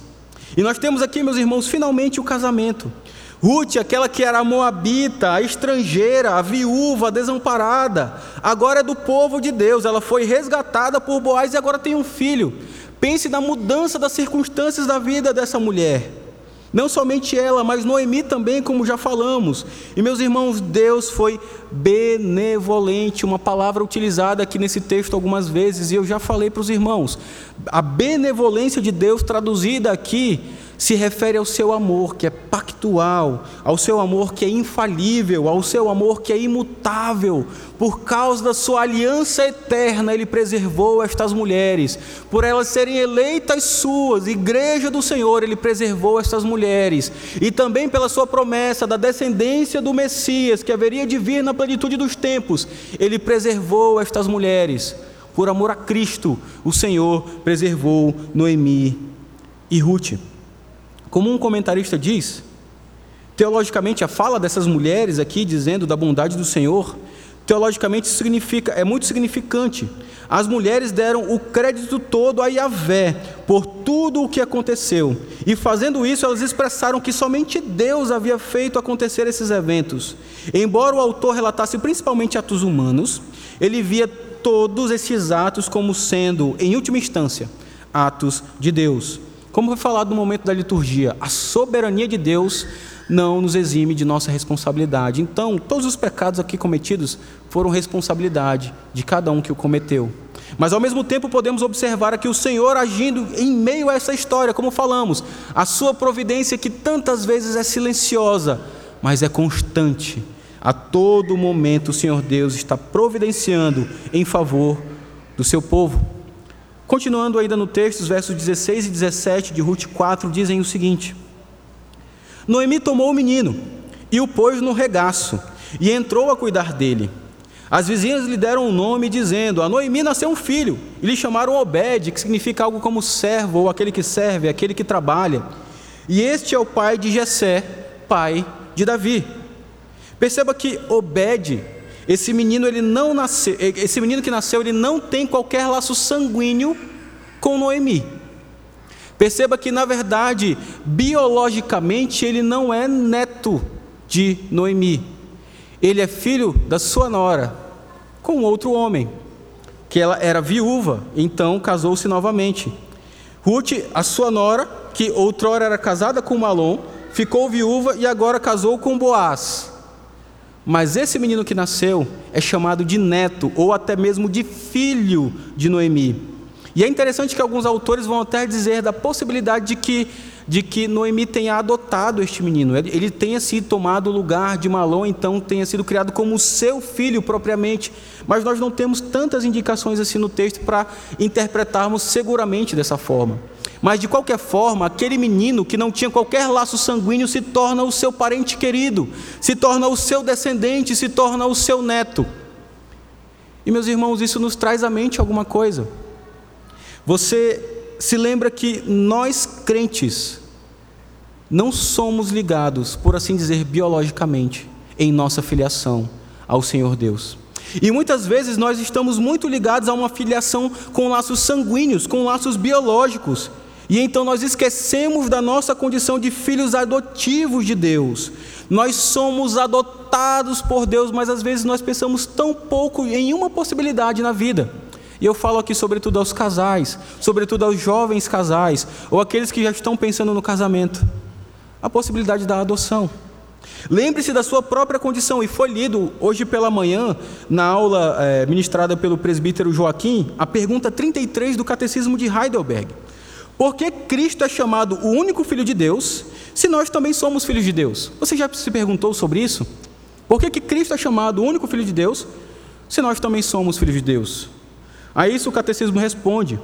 E nós temos aqui, meus irmãos, finalmente o casamento. Ruth, aquela que era a moabita, a estrangeira, a viúva, a desamparada, agora é do povo de Deus. Ela foi resgatada por Boaz e agora tem um filho. Pense na mudança das circunstâncias da vida dessa mulher. Não somente ela, mas Noemi também, como já falamos. E meus irmãos, Deus foi benevolente, uma palavra utilizada aqui nesse texto algumas vezes, e eu já falei para os irmãos. A benevolência de Deus traduzida aqui se refere ao seu amor que é pactual, ao seu amor que é infalível, ao seu amor que é imutável. Por causa da sua aliança eterna, ele preservou estas mulheres. Por elas serem eleitas suas, igreja do Senhor, ele preservou estas mulheres. E também pela sua promessa da descendência do Messias, que haveria de vir na plenitude dos tempos, ele preservou estas mulheres. Por amor a Cristo, o Senhor preservou Noemi e Ruth. Como um comentarista diz, teologicamente a fala dessas mulheres aqui dizendo da bondade do Senhor, teologicamente significa, é muito significante. As mulheres deram o crédito todo a Yahvé por tudo o que aconteceu. E fazendo isso, elas expressaram que somente Deus havia feito acontecer esses eventos. Embora o autor relatasse principalmente atos humanos, ele via todos esses atos como sendo, em última instância, atos de Deus. Como foi falado no momento da liturgia, a soberania de Deus não nos exime de nossa responsabilidade. Então, todos os pecados aqui cometidos foram responsabilidade de cada um que o cometeu. Mas ao mesmo tempo podemos observar aqui o Senhor agindo em meio a essa história, como falamos, a sua providência que tantas vezes é silenciosa, mas é constante. A todo momento o Senhor Deus está providenciando em favor do seu povo. Continuando ainda no texto, os versos 16 e 17 de Ruth 4 dizem o seguinte: Noemi tomou o menino e o pôs no regaço e entrou a cuidar dele. As vizinhas lhe deram um nome, dizendo: A Noemi nasceu um filho, e lhe chamaram Obed, que significa algo como servo, ou aquele que serve, aquele que trabalha. E este é o pai de Jessé, pai de Davi. Perceba que Obed esse menino ele não nasceu, esse menino que nasceu, ele não tem qualquer laço sanguíneo com Noemi. Perceba que na verdade, biologicamente ele não é neto de Noemi. Ele é filho da sua nora com outro homem, que ela era viúva, então casou-se novamente. Ruth, a sua nora, que outrora era casada com Malom, ficou viúva e agora casou com Boaz. Mas esse menino que nasceu é chamado de neto ou até mesmo de filho de Noemi. E é interessante que alguns autores vão até dizer da possibilidade de que, de que Noemi tenha adotado este menino. Ele tenha sido tomado o lugar de Malom, então tenha sido criado como seu filho propriamente. Mas nós não temos tantas indicações assim no texto para interpretarmos seguramente dessa forma. Mas de qualquer forma, aquele menino que não tinha qualquer laço sanguíneo se torna o seu parente querido, se torna o seu descendente, se torna o seu neto. E meus irmãos, isso nos traz à mente alguma coisa. Você se lembra que nós crentes não somos ligados, por assim dizer, biologicamente, em nossa filiação ao Senhor Deus. E muitas vezes nós estamos muito ligados a uma filiação com laços sanguíneos, com laços biológicos. E então nós esquecemos da nossa condição de filhos adotivos de Deus. Nós somos adotados por Deus, mas às vezes nós pensamos tão pouco em uma possibilidade na vida. E eu falo aqui sobretudo aos casais, sobretudo aos jovens casais, ou aqueles que já estão pensando no casamento. A possibilidade da adoção. Lembre-se da sua própria condição, e foi lido hoje pela manhã, na aula é, ministrada pelo presbítero Joaquim, a pergunta 33 do Catecismo de Heidelberg. Por que Cristo é chamado o único Filho de Deus, se nós também somos filhos de Deus? Você já se perguntou sobre isso? Por que, que Cristo é chamado o único Filho de Deus, se nós também somos filhos de Deus? A isso o Catecismo responde: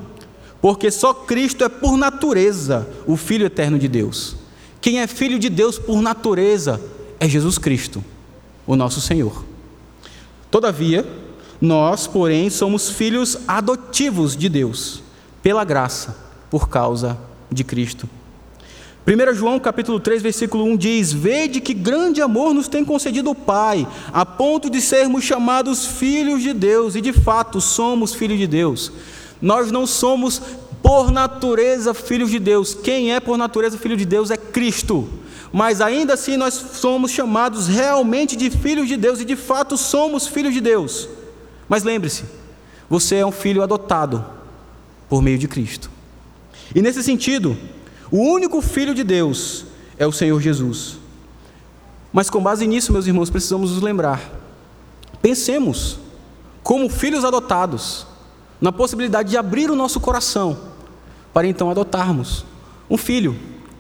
porque só Cristo é por natureza o Filho eterno de Deus. Quem é filho de Deus por natureza é Jesus Cristo, o nosso Senhor. Todavia, nós, porém, somos filhos adotivos de Deus, pela graça, por causa de Cristo. 1 João capítulo 3, versículo 1 diz: Vede que grande amor nos tem concedido o Pai, a ponto de sermos chamados filhos de Deus, e de fato somos filhos de Deus. Nós não somos por natureza filhos de Deus. Quem é por natureza filho de Deus é Cristo mas ainda assim nós somos chamados realmente de filhos de Deus e de fato somos filhos de Deus. Mas lembre-se, você é um filho adotado por meio de Cristo. E nesse sentido, o único filho de Deus é o Senhor Jesus. Mas com base nisso, meus irmãos, precisamos nos lembrar. Pensemos como filhos adotados na possibilidade de abrir o nosso coração para então adotarmos um filho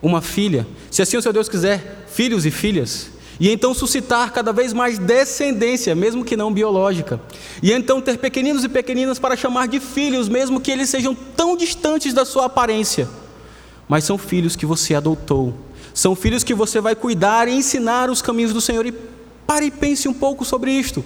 uma filha, se assim o seu Deus quiser, filhos e filhas, e então suscitar cada vez mais descendência, mesmo que não biológica, e então ter pequeninos e pequeninas para chamar de filhos, mesmo que eles sejam tão distantes da sua aparência, mas são filhos que você adotou, são filhos que você vai cuidar e ensinar os caminhos do Senhor. E pare e pense um pouco sobre isto.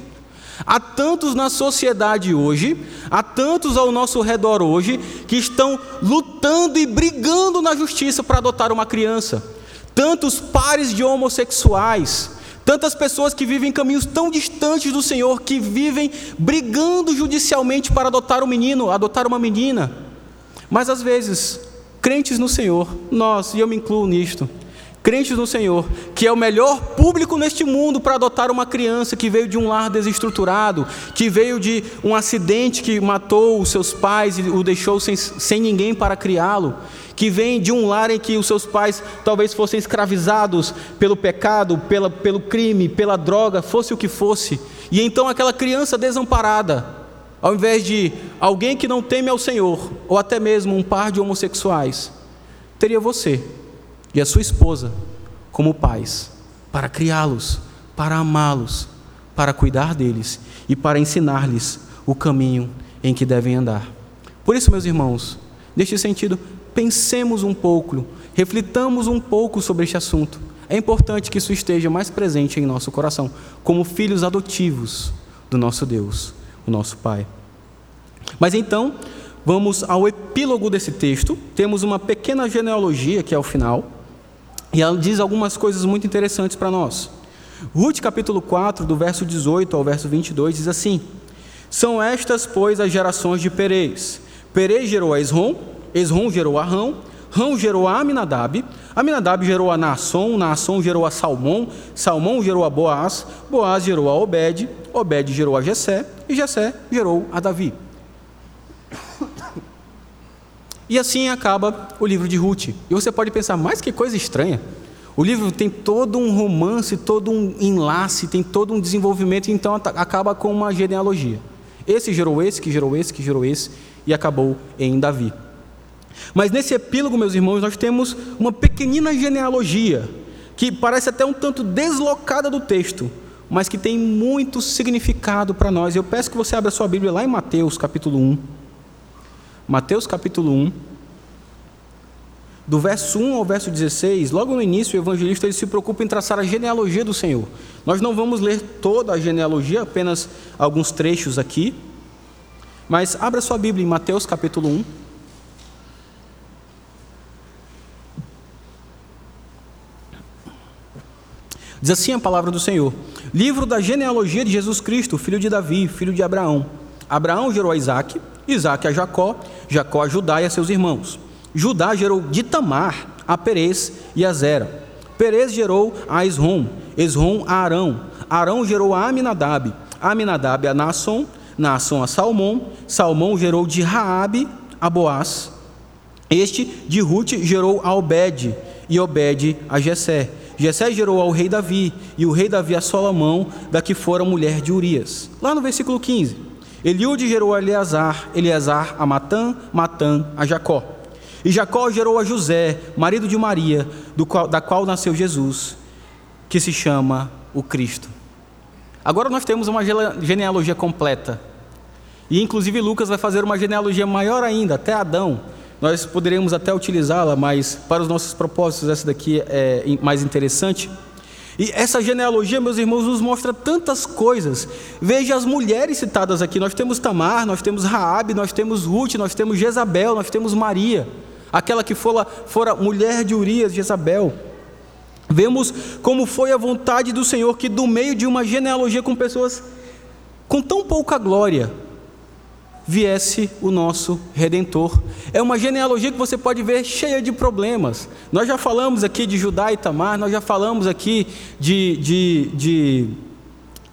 Há tantos na sociedade hoje, há tantos ao nosso redor hoje, que estão lutando e brigando na justiça para adotar uma criança. Tantos pares de homossexuais, tantas pessoas que vivem caminhos tão distantes do Senhor, que vivem brigando judicialmente para adotar um menino, adotar uma menina. Mas às vezes, crentes no Senhor, nós, e eu me incluo nisto, crentes no Senhor, que é o melhor público neste mundo para adotar uma criança que veio de um lar desestruturado, que veio de um acidente que matou os seus pais e o deixou sem, sem ninguém para criá-lo, que vem de um lar em que os seus pais talvez fossem escravizados pelo pecado, pela, pelo crime, pela droga, fosse o que fosse, e então aquela criança desamparada, ao invés de alguém que não teme ao Senhor, ou até mesmo um par de homossexuais, teria você e a sua esposa como pais, para criá-los, para amá-los, para cuidar deles e para ensinar-lhes o caminho em que devem andar. Por isso, meus irmãos, neste sentido, pensemos um pouco, reflitamos um pouco sobre este assunto. É importante que isso esteja mais presente em nosso coração, como filhos adotivos do nosso Deus, o nosso Pai. Mas então, vamos ao epílogo desse texto. Temos uma pequena genealogia que é o final. E ela diz algumas coisas muito interessantes para nós. Ruth capítulo 4, do verso 18 ao verso 22, diz assim: São estas, pois, as gerações de Perez. Perez gerou a Esrom, Esrom gerou a Rão, Rão gerou a Aminadab, Aminadab gerou a Naasson, Naasson gerou a Salmão, Salmão gerou a Boaz, Boaz gerou a Obed, Obed gerou a Jessé, e Jessé gerou a Davi. E assim acaba o livro de Ruth. E você pode pensar, mas que coisa estranha. O livro tem todo um romance, todo um enlace, tem todo um desenvolvimento, então acaba com uma genealogia. Esse gerou esse, que gerou esse, que gerou esse, e acabou em Davi. Mas nesse epílogo, meus irmãos, nós temos uma pequenina genealogia, que parece até um tanto deslocada do texto, mas que tem muito significado para nós. Eu peço que você abra sua Bíblia lá em Mateus, capítulo 1. Mateus capítulo 1. do verso 1 ao verso 16, logo no início, o evangelista ele se preocupa em traçar a genealogia do Senhor. Nós não vamos ler toda a genealogia, apenas alguns trechos aqui. Mas abra sua Bíblia em Mateus capítulo 1. Diz assim a palavra do Senhor: Livro da genealogia de Jesus Cristo, filho de Davi, filho de Abraão. Abraão gerou a Isaac, Isaac a Jacó, Jacó a Judá e a seus irmãos. Judá gerou de Tamar a Perez e a Zera. Perez gerou a Esrom, Esrom a Arão. Arão gerou a Aminadab, Aminadab a Nasson, Nasson a Salmão. Salmão gerou de Raabe a Boaz. Este de Ruth gerou a Obed, e Obed a Jessé. Jessé gerou ao rei Davi, e o rei Davi a Salomão, da que fora mulher de Urias. Lá no versículo 15. Eliude gerou a Eleazar, Eleazar a Matã, Matã a Jacó. E Jacó gerou a José, marido de Maria, qual, da qual nasceu Jesus, que se chama o Cristo. Agora nós temos uma genealogia completa. E inclusive Lucas vai fazer uma genealogia maior ainda, até Adão. Nós poderíamos até utilizá-la, mas para os nossos propósitos essa daqui é mais interessante. E essa genealogia, meus irmãos, nos mostra tantas coisas. Veja as mulheres citadas aqui. Nós temos Tamar, nós temos Raabe, nós temos Ruth, nós temos Jezabel, nós temos Maria aquela que fora, fora mulher de Urias, Jezabel. Vemos como foi a vontade do Senhor que, do meio de uma genealogia com pessoas com tão pouca glória, viesse o nosso redentor. É uma genealogia que você pode ver cheia de problemas. Nós já falamos aqui de Judá e Tamar, nós já falamos aqui de, de, de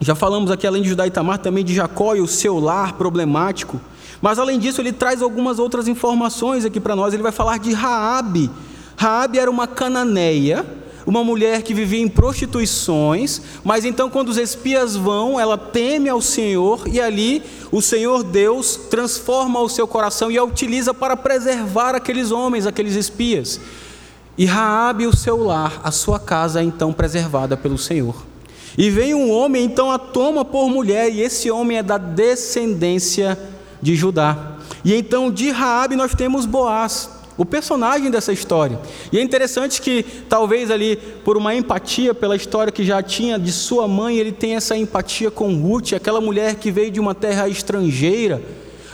já falamos aqui além de Judá e Tamar também de Jacó e o seu lar problemático. Mas além disso, ele traz algumas outras informações aqui para nós. Ele vai falar de Raabe. Raabe era uma cananeia, uma mulher que vivia em prostituições, mas então quando os espias vão, ela teme ao Senhor e ali o Senhor Deus transforma o seu coração e a utiliza para preservar aqueles homens, aqueles espias. E Raabe, o seu lar, a sua casa é então preservada pelo Senhor. E vem um homem, então a toma por mulher, e esse homem é da descendência de Judá. E então de Raabe nós temos Boaz, o personagem dessa história. E é interessante que talvez ali por uma empatia pela história que já tinha de sua mãe, ele tem essa empatia com Ruth, aquela mulher que veio de uma terra estrangeira,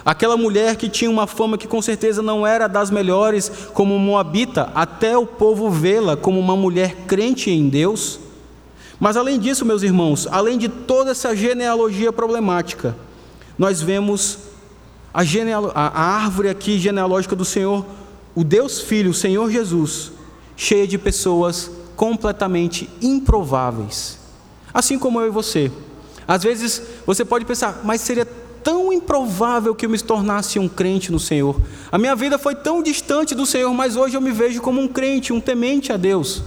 aquela mulher que tinha uma fama que com certeza não era das melhores como moabita, até o povo vê-la como uma mulher crente em Deus. Mas além disso, meus irmãos, além de toda essa genealogia problemática, nós vemos a, genealo, a, a árvore aqui genealógica do Senhor, o Deus Filho, o Senhor Jesus, cheia de pessoas completamente improváveis. Assim como eu e você. Às vezes você pode pensar, mas seria tão improvável que eu me tornasse um crente no Senhor. A minha vida foi tão distante do Senhor, mas hoje eu me vejo como um crente, um temente a Deus.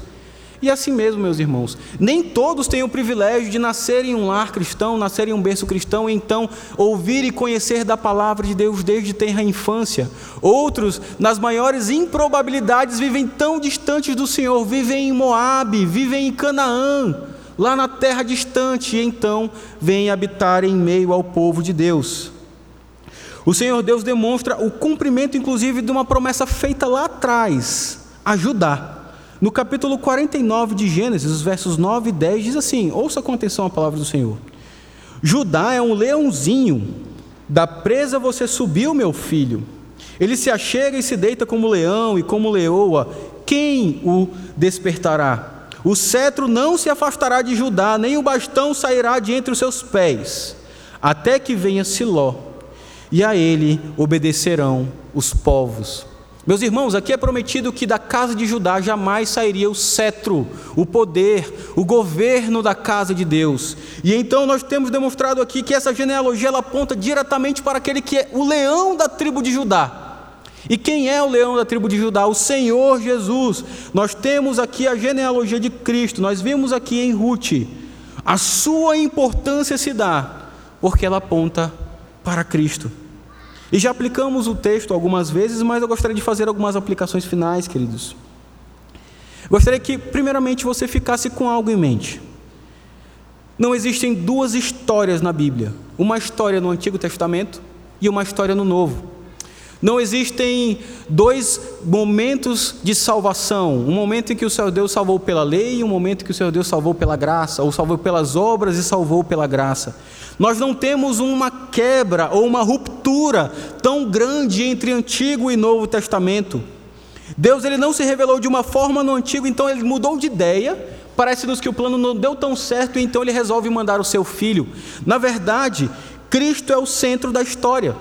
E assim mesmo, meus irmãos, nem todos têm o privilégio de nascer em um lar cristão, nascer em um berço cristão, e então ouvir e conhecer da palavra de Deus desde tenra infância. Outros, nas maiores improbabilidades, vivem tão distantes do Senhor, vivem em Moabe, vivem em Canaã, lá na terra distante, e então vêm habitar em meio ao povo de Deus. O Senhor Deus demonstra o cumprimento, inclusive, de uma promessa feita lá atrás, ajudar no capítulo 49 de Gênesis, os versos 9 e 10, diz assim: ouça com atenção a palavra do Senhor. Judá é um leãozinho, da presa você subiu, meu filho. Ele se achega e se deita como leão e como leoa. Quem o despertará? O cetro não se afastará de Judá, nem o bastão sairá de entre os seus pés, até que venha Siló, e a ele obedecerão os povos. Meus irmãos, aqui é prometido que da casa de Judá jamais sairia o cetro, o poder, o governo da casa de Deus. E então nós temos demonstrado aqui que essa genealogia ela aponta diretamente para aquele que é o leão da tribo de Judá. E quem é o leão da tribo de Judá? O Senhor Jesus. Nós temos aqui a genealogia de Cristo. Nós vimos aqui em Ruth. A sua importância se dá porque ela aponta para Cristo. E já aplicamos o texto algumas vezes, mas eu gostaria de fazer algumas aplicações finais, queridos. Gostaria que, primeiramente, você ficasse com algo em mente. Não existem duas histórias na Bíblia: uma história no Antigo Testamento e uma história no Novo. Não existem dois momentos de salvação: um momento em que o Senhor Deus salvou pela lei e um momento em que o Senhor Deus salvou pela graça, ou salvou pelas obras e salvou pela graça. Nós não temos uma quebra ou uma ruptura tão grande entre Antigo e Novo Testamento. Deus ele não se revelou de uma forma no Antigo, então ele mudou de ideia. Parece-nos que o plano não deu tão certo, então ele resolve mandar o seu filho. Na verdade, Cristo é o centro da história.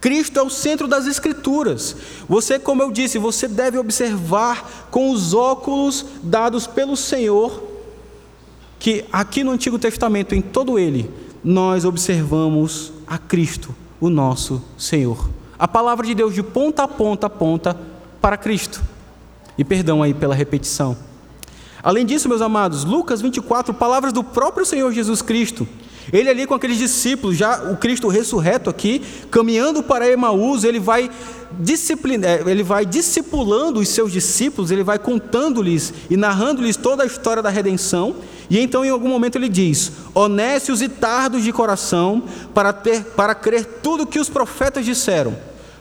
Cristo é o centro das Escrituras. Você, como eu disse, você deve observar com os óculos dados pelo Senhor, que aqui no Antigo Testamento, em todo ele, nós observamos a Cristo, o nosso Senhor. A palavra de Deus de ponta a ponta aponta para Cristo. E perdão aí pela repetição. Além disso, meus amados, Lucas 24, palavras do próprio Senhor Jesus Cristo. Ele ali com aqueles discípulos, já o Cristo ressurreto aqui, caminhando para Emaús, ele vai disciplinar, é, ele vai discipulando os seus discípulos, ele vai contando-lhes e narrando-lhes toda a história da redenção. E então em algum momento ele diz: "Honestos e tardos de coração para ter para crer tudo que os profetas disseram.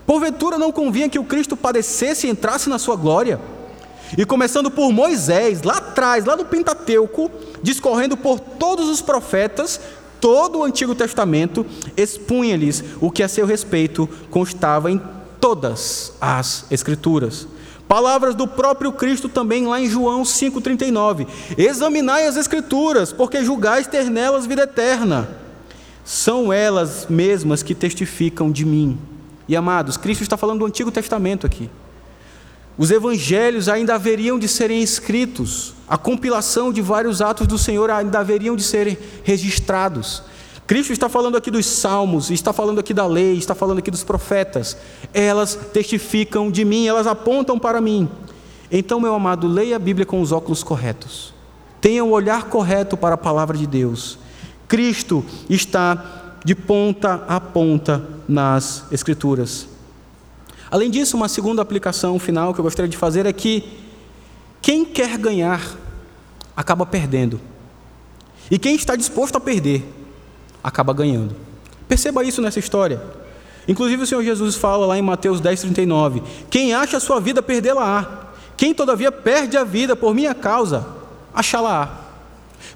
Porventura não convinha que o Cristo padecesse e entrasse na sua glória?" E começando por Moisés, lá atrás, lá no Pentateuco, discorrendo por todos os profetas, todo o Antigo Testamento, expunha-lhes o que a seu respeito constava em todas as Escrituras. Palavras do próprio Cristo também lá em João 5,39: Examinai as Escrituras, porque julgais ter nelas vida eterna. São elas mesmas que testificam de mim. E amados, Cristo está falando do Antigo Testamento aqui. Os evangelhos ainda haveriam de serem escritos, a compilação de vários atos do Senhor ainda haveriam de serem registrados. Cristo está falando aqui dos salmos, está falando aqui da lei, está falando aqui dos profetas. Elas testificam de mim, elas apontam para mim. Então, meu amado, leia a Bíblia com os óculos corretos. Tenha o um olhar correto para a palavra de Deus. Cristo está de ponta a ponta nas Escrituras. Além disso, uma segunda aplicação final que eu gostaria de fazer é que quem quer ganhar acaba perdendo. E quem está disposto a perder acaba ganhando. Perceba isso nessa história. Inclusive o Senhor Jesus fala lá em Mateus 10:39, quem acha a sua vida perdê-la-á. Quem todavia perde a vida por minha causa, achá-la-á.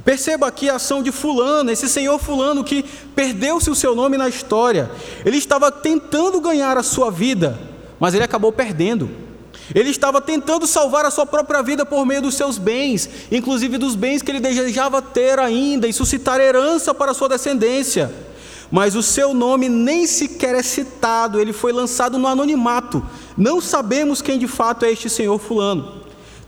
Perceba aqui a ação de fulano, esse senhor fulano que perdeu-se o seu nome na história. Ele estava tentando ganhar a sua vida, mas ele acabou perdendo. Ele estava tentando salvar a sua própria vida por meio dos seus bens, inclusive dos bens que ele desejava ter ainda e suscitar herança para sua descendência. Mas o seu nome nem sequer é citado, ele foi lançado no anonimato. Não sabemos quem de fato é este senhor Fulano.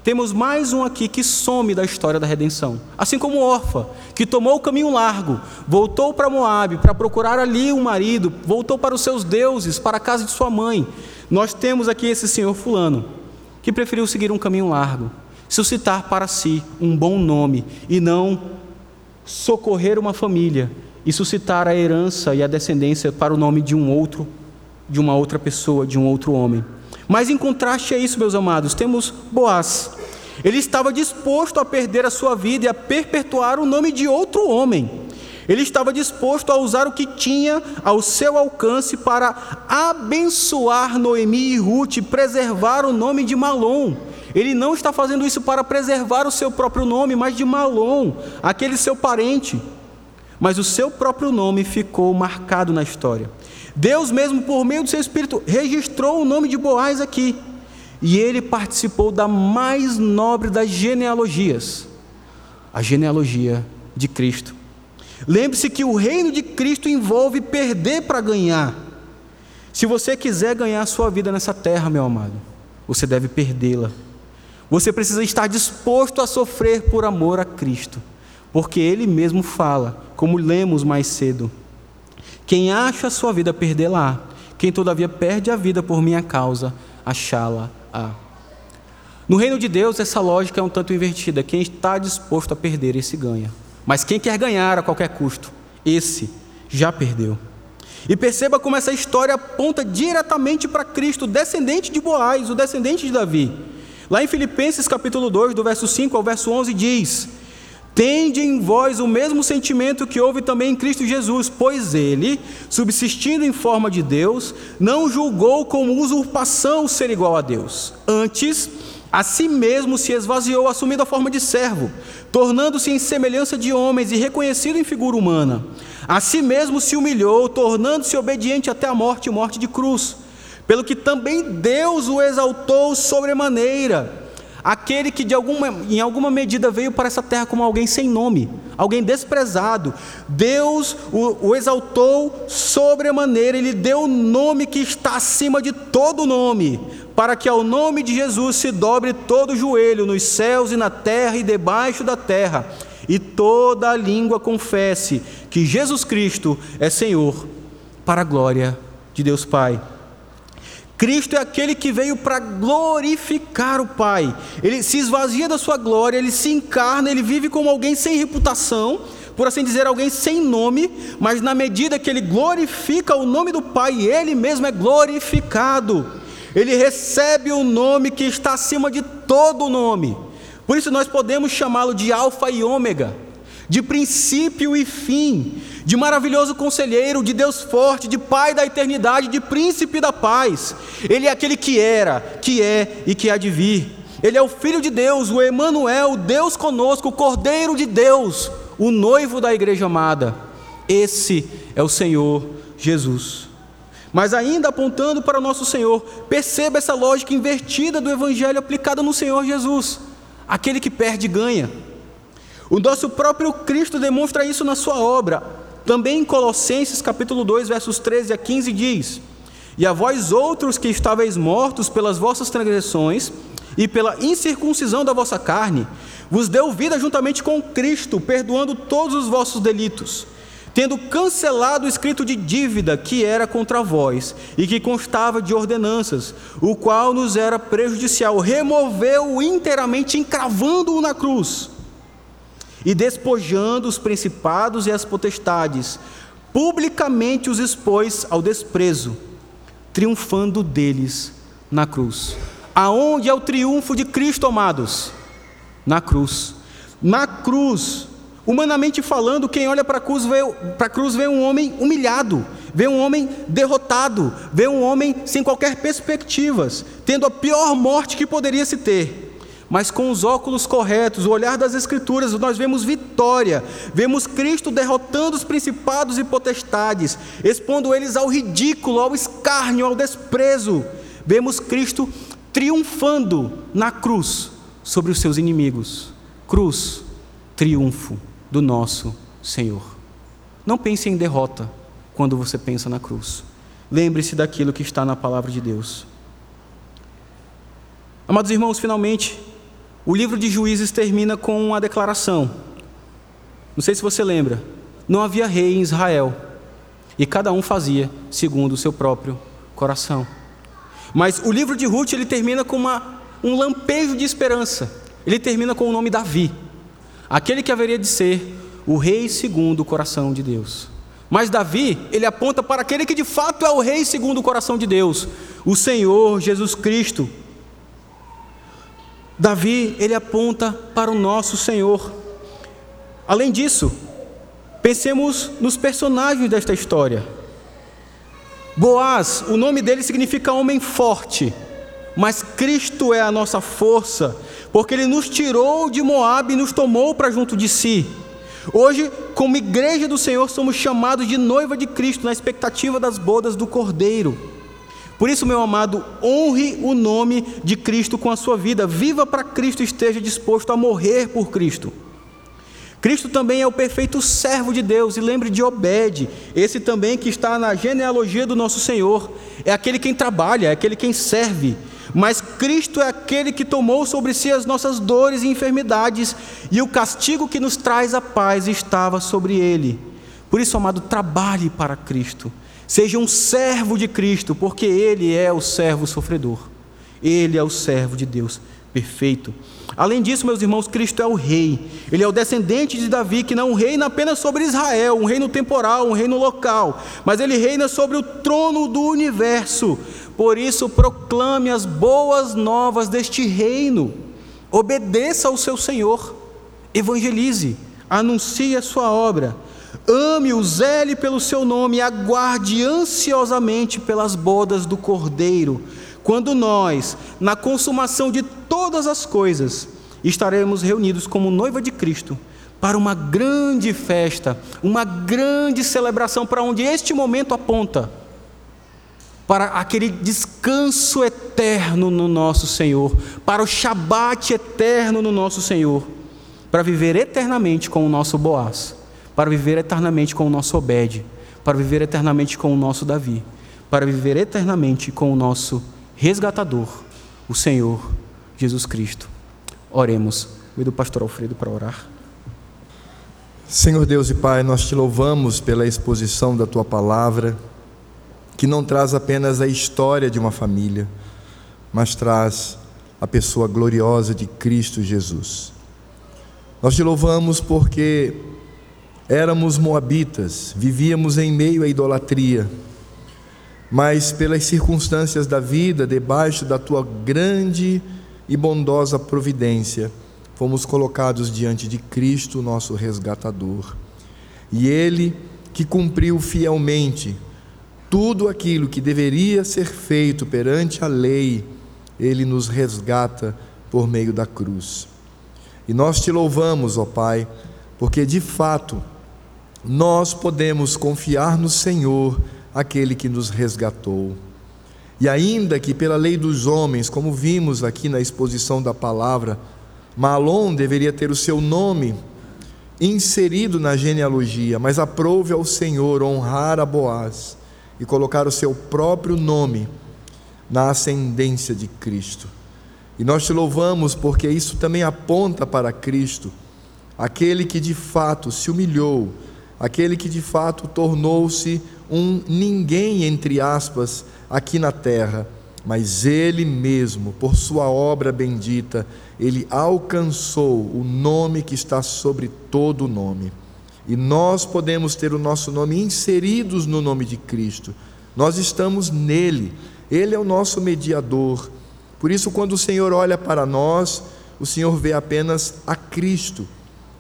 Temos mais um aqui que some da história da redenção. Assim como Orfa, que tomou o caminho largo, voltou para Moabe para procurar ali um marido, voltou para os seus deuses, para a casa de sua mãe. Nós temos aqui esse senhor fulano, que preferiu seguir um caminho largo, suscitar para si um bom nome e não socorrer uma família e suscitar a herança e a descendência para o nome de um outro, de uma outra pessoa, de um outro homem. Mas em contraste a isso, meus amados, temos Boaz. Ele estava disposto a perder a sua vida e a perpetuar o nome de outro homem. Ele estava disposto a usar o que tinha ao seu alcance para abençoar Noemi e Ruth, preservar o nome de Malom. Ele não está fazendo isso para preservar o seu próprio nome, mas de Malom, aquele seu parente. Mas o seu próprio nome ficou marcado na história. Deus, mesmo por meio do seu Espírito, registrou o nome de Boaz aqui. E ele participou da mais nobre das genealogias a genealogia de Cristo. Lembre-se que o reino de Cristo envolve perder para ganhar. Se você quiser ganhar a sua vida nessa terra, meu amado, você deve perdê-la. Você precisa estar disposto a sofrer por amor a Cristo, porque Ele mesmo fala, como lemos mais cedo: quem acha a sua vida, perdê-la. Quem todavia perde a vida por minha causa, achá-la-á. No reino de Deus, essa lógica é um tanto invertida. Quem está disposto a perder, esse ganha. Mas quem quer ganhar a qualquer custo, esse já perdeu. E perceba como essa história aponta diretamente para Cristo, descendente de Boaz, o descendente de Davi. Lá em Filipenses capítulo 2, do verso 5 ao verso 11 diz: Tende em vós o mesmo sentimento que houve também em Cristo Jesus, pois ele, subsistindo em forma de Deus, não julgou como usurpação ser igual a Deus. Antes, a si mesmo se esvaziou, assumindo a forma de servo, tornando-se em semelhança de homens e reconhecido em figura humana. A si mesmo se humilhou, tornando-se obediente até a morte morte de cruz. Pelo que também Deus o exaltou sobremaneira aquele que de alguma, em alguma medida veio para essa terra como alguém sem nome, alguém desprezado. Deus o, o exaltou sobremaneira, ele deu o nome que está acima de todo nome, para que ao nome de Jesus se dobre todo o joelho nos céus e na terra e debaixo da terra, e toda a língua confesse que Jesus Cristo é Senhor, para a glória de Deus Pai. Cristo é aquele que veio para glorificar o Pai. Ele se esvazia da sua glória, ele se encarna, ele vive como alguém sem reputação, por assim dizer, alguém sem nome, mas na medida que ele glorifica o nome do Pai, ele mesmo é glorificado. Ele recebe o nome que está acima de todo nome. Por isso nós podemos chamá-lo de Alfa e Ômega, de princípio e fim, de maravilhoso conselheiro, de Deus forte, de Pai da eternidade, de príncipe da paz. Ele é aquele que era, que é e que há de vir. Ele é o Filho de Deus, o Emanuel, Deus conosco, o Cordeiro de Deus, o noivo da igreja amada. Esse é o Senhor Jesus. Mas ainda apontando para o nosso Senhor, perceba essa lógica invertida do Evangelho aplicada no Senhor Jesus. Aquele que perde ganha. O nosso próprio Cristo demonstra isso na sua obra. Também em Colossenses capítulo 2, versos 13 a 15 diz: E a vós outros que estáveis mortos pelas vossas transgressões e pela incircuncisão da vossa carne, vos deu vida juntamente com Cristo, perdoando todos os vossos delitos, tendo cancelado o escrito de dívida que era contra vós e que constava de ordenanças, o qual nos era prejudicial, removeu-o inteiramente, encravando-o na cruz e despojando os principados e as potestades, publicamente os expôs ao desprezo, triunfando deles na cruz. Aonde é o triunfo de Cristo, amados? Na cruz. Na cruz, humanamente falando, quem olha para a cruz vê, para a cruz vê um homem humilhado, vê um homem derrotado, vê um homem sem qualquer perspectivas, tendo a pior morte que poderia se ter mas com os óculos corretos, o olhar das Escrituras, nós vemos vitória, vemos Cristo derrotando os principados e potestades, expondo eles ao ridículo, ao escárnio, ao desprezo. Vemos Cristo triunfando na cruz sobre os seus inimigos. Cruz, triunfo do nosso Senhor. Não pense em derrota quando você pensa na cruz. Lembre-se daquilo que está na palavra de Deus. Amados irmãos, finalmente, o livro de Juízes termina com uma declaração. Não sei se você lembra. Não havia rei em Israel. E cada um fazia segundo o seu próprio coração. Mas o livro de Ruth ele termina com uma, um lampejo de esperança. Ele termina com o nome Davi, aquele que haveria de ser o rei segundo o coração de Deus. Mas Davi, ele aponta para aquele que de fato é o rei segundo o coração de Deus, o Senhor Jesus Cristo, Davi, ele aponta para o nosso Senhor. Além disso, pensemos nos personagens desta história. Boaz, o nome dele significa homem forte, mas Cristo é a nossa força, porque ele nos tirou de Moab e nos tomou para junto de si. Hoje, como igreja do Senhor, somos chamados de noiva de Cristo na expectativa das bodas do Cordeiro. Por isso, meu amado, honre o nome de Cristo com a sua vida. Viva para Cristo, esteja disposto a morrer por Cristo. Cristo também é o perfeito servo de Deus, e lembre de Obed, esse também que está na genealogia do nosso Senhor. É aquele quem trabalha, é aquele quem serve. Mas Cristo é aquele que tomou sobre si as nossas dores e enfermidades, e o castigo que nos traz a paz estava sobre ele. Por isso, amado, trabalhe para Cristo. Seja um servo de Cristo, porque Ele é o servo sofredor. Ele é o servo de Deus perfeito. Além disso, meus irmãos, Cristo é o rei. Ele é o descendente de Davi, que não reina apenas sobre Israel, um reino temporal, um reino local, mas ele reina sobre o trono do universo. Por isso, proclame as boas novas deste reino. Obedeça ao seu Senhor. Evangelize. anuncie a sua obra, ame-o, zele pelo seu nome aguarde ansiosamente pelas bodas do Cordeiro, quando nós, na consumação de todas as coisas, estaremos reunidos como noiva de Cristo para uma grande festa, uma grande celebração para onde este momento aponta para aquele descanso eterno no nosso Senhor, para o Shabat eterno no nosso Senhor, para viver eternamente com o nosso Boaz, para viver eternamente com o nosso Obed, para viver eternamente com o nosso Davi, para viver eternamente com o nosso resgatador, o Senhor Jesus Cristo. Oremos. Convido o pastor Alfredo para orar. Senhor Deus e Pai, nós te louvamos pela exposição da tua palavra, que não traz apenas a história de uma família, mas traz a pessoa gloriosa de Cristo Jesus. Nós te louvamos porque éramos moabitas, vivíamos em meio à idolatria, mas pelas circunstâncias da vida, debaixo da tua grande e bondosa providência, fomos colocados diante de Cristo, nosso resgatador. E Ele, que cumpriu fielmente tudo aquilo que deveria ser feito perante a lei, Ele nos resgata por meio da cruz. E nós te louvamos, ó Pai, porque de fato nós podemos confiar no Senhor, aquele que nos resgatou. E ainda que pela lei dos homens, como vimos aqui na exposição da palavra, Malom deveria ter o seu nome inserido na genealogia, mas aprove ao Senhor honrar a Boaz e colocar o seu próprio nome na ascendência de Cristo. E nós te louvamos porque isso também aponta para Cristo, aquele que de fato se humilhou, aquele que de fato tornou-se um ninguém, entre aspas, aqui na terra, mas ele mesmo, por sua obra bendita, ele alcançou o nome que está sobre todo nome. E nós podemos ter o nosso nome inseridos no nome de Cristo. Nós estamos nele. Ele é o nosso mediador. Por isso, quando o Senhor olha para nós, o Senhor vê apenas a Cristo.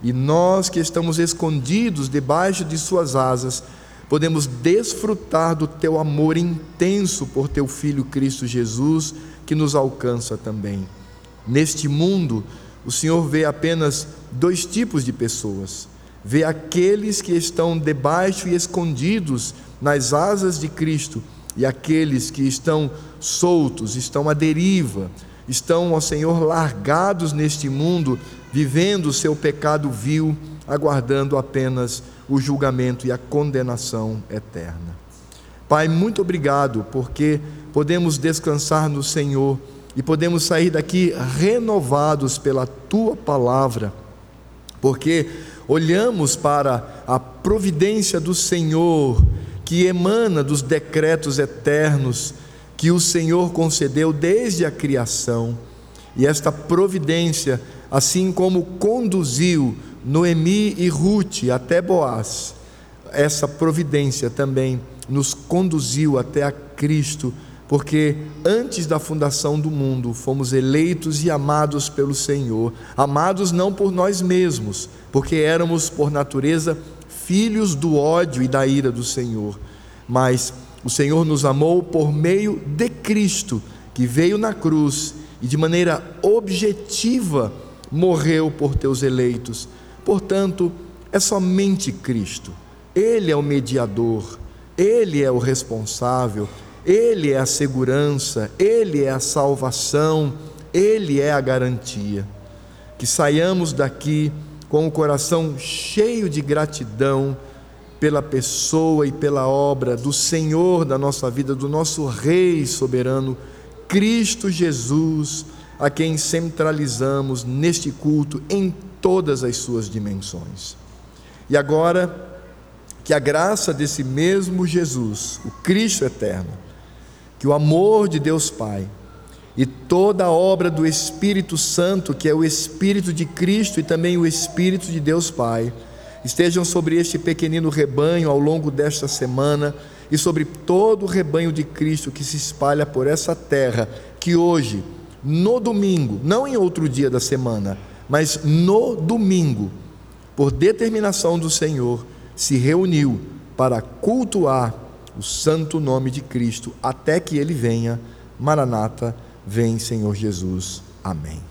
E nós que estamos escondidos debaixo de Suas asas, podemos desfrutar do teu amor intenso por teu filho Cristo Jesus, que nos alcança também. Neste mundo, o Senhor vê apenas dois tipos de pessoas: vê aqueles que estão debaixo e escondidos nas asas de Cristo, e aqueles que estão soltos, estão à deriva, estão, ao Senhor, largados neste mundo, vivendo o seu pecado vil, aguardando apenas o julgamento e a condenação eterna. Pai, muito obrigado, porque podemos descansar no Senhor e podemos sair daqui renovados pela tua palavra, porque olhamos para a providência do Senhor que emana dos decretos eternos que o Senhor concedeu desde a criação, e esta providência, assim como conduziu Noemi e Ruth até Boaz, essa providência também nos conduziu até a Cristo, porque antes da fundação do mundo fomos eleitos e amados pelo Senhor, amados não por nós mesmos, porque éramos por natureza filhos do ódio e da ira do Senhor, mas o Senhor nos amou por meio de Cristo, que veio na cruz e de maneira objetiva morreu por teus eleitos. Portanto, é somente Cristo. Ele é o mediador, ele é o responsável, ele é a segurança, ele é a salvação, ele é a garantia. Que saiamos daqui com o coração cheio de gratidão pela pessoa e pela obra do Senhor da nossa vida, do nosso Rei soberano, Cristo Jesus, a quem centralizamos neste culto em todas as suas dimensões. E agora, que a graça desse mesmo Jesus, o Cristo eterno, que o amor de Deus Pai e toda a obra do Espírito Santo, que é o Espírito de Cristo e também o Espírito de Deus Pai, estejam sobre este pequenino rebanho ao longo desta semana e sobre todo o rebanho de Cristo que se espalha por essa terra, que hoje, no domingo, não em outro dia da semana, mas no domingo, por determinação do Senhor, se reuniu para cultuar o santo nome de Cristo até que ele venha. Maranata, vem Senhor Jesus. Amém.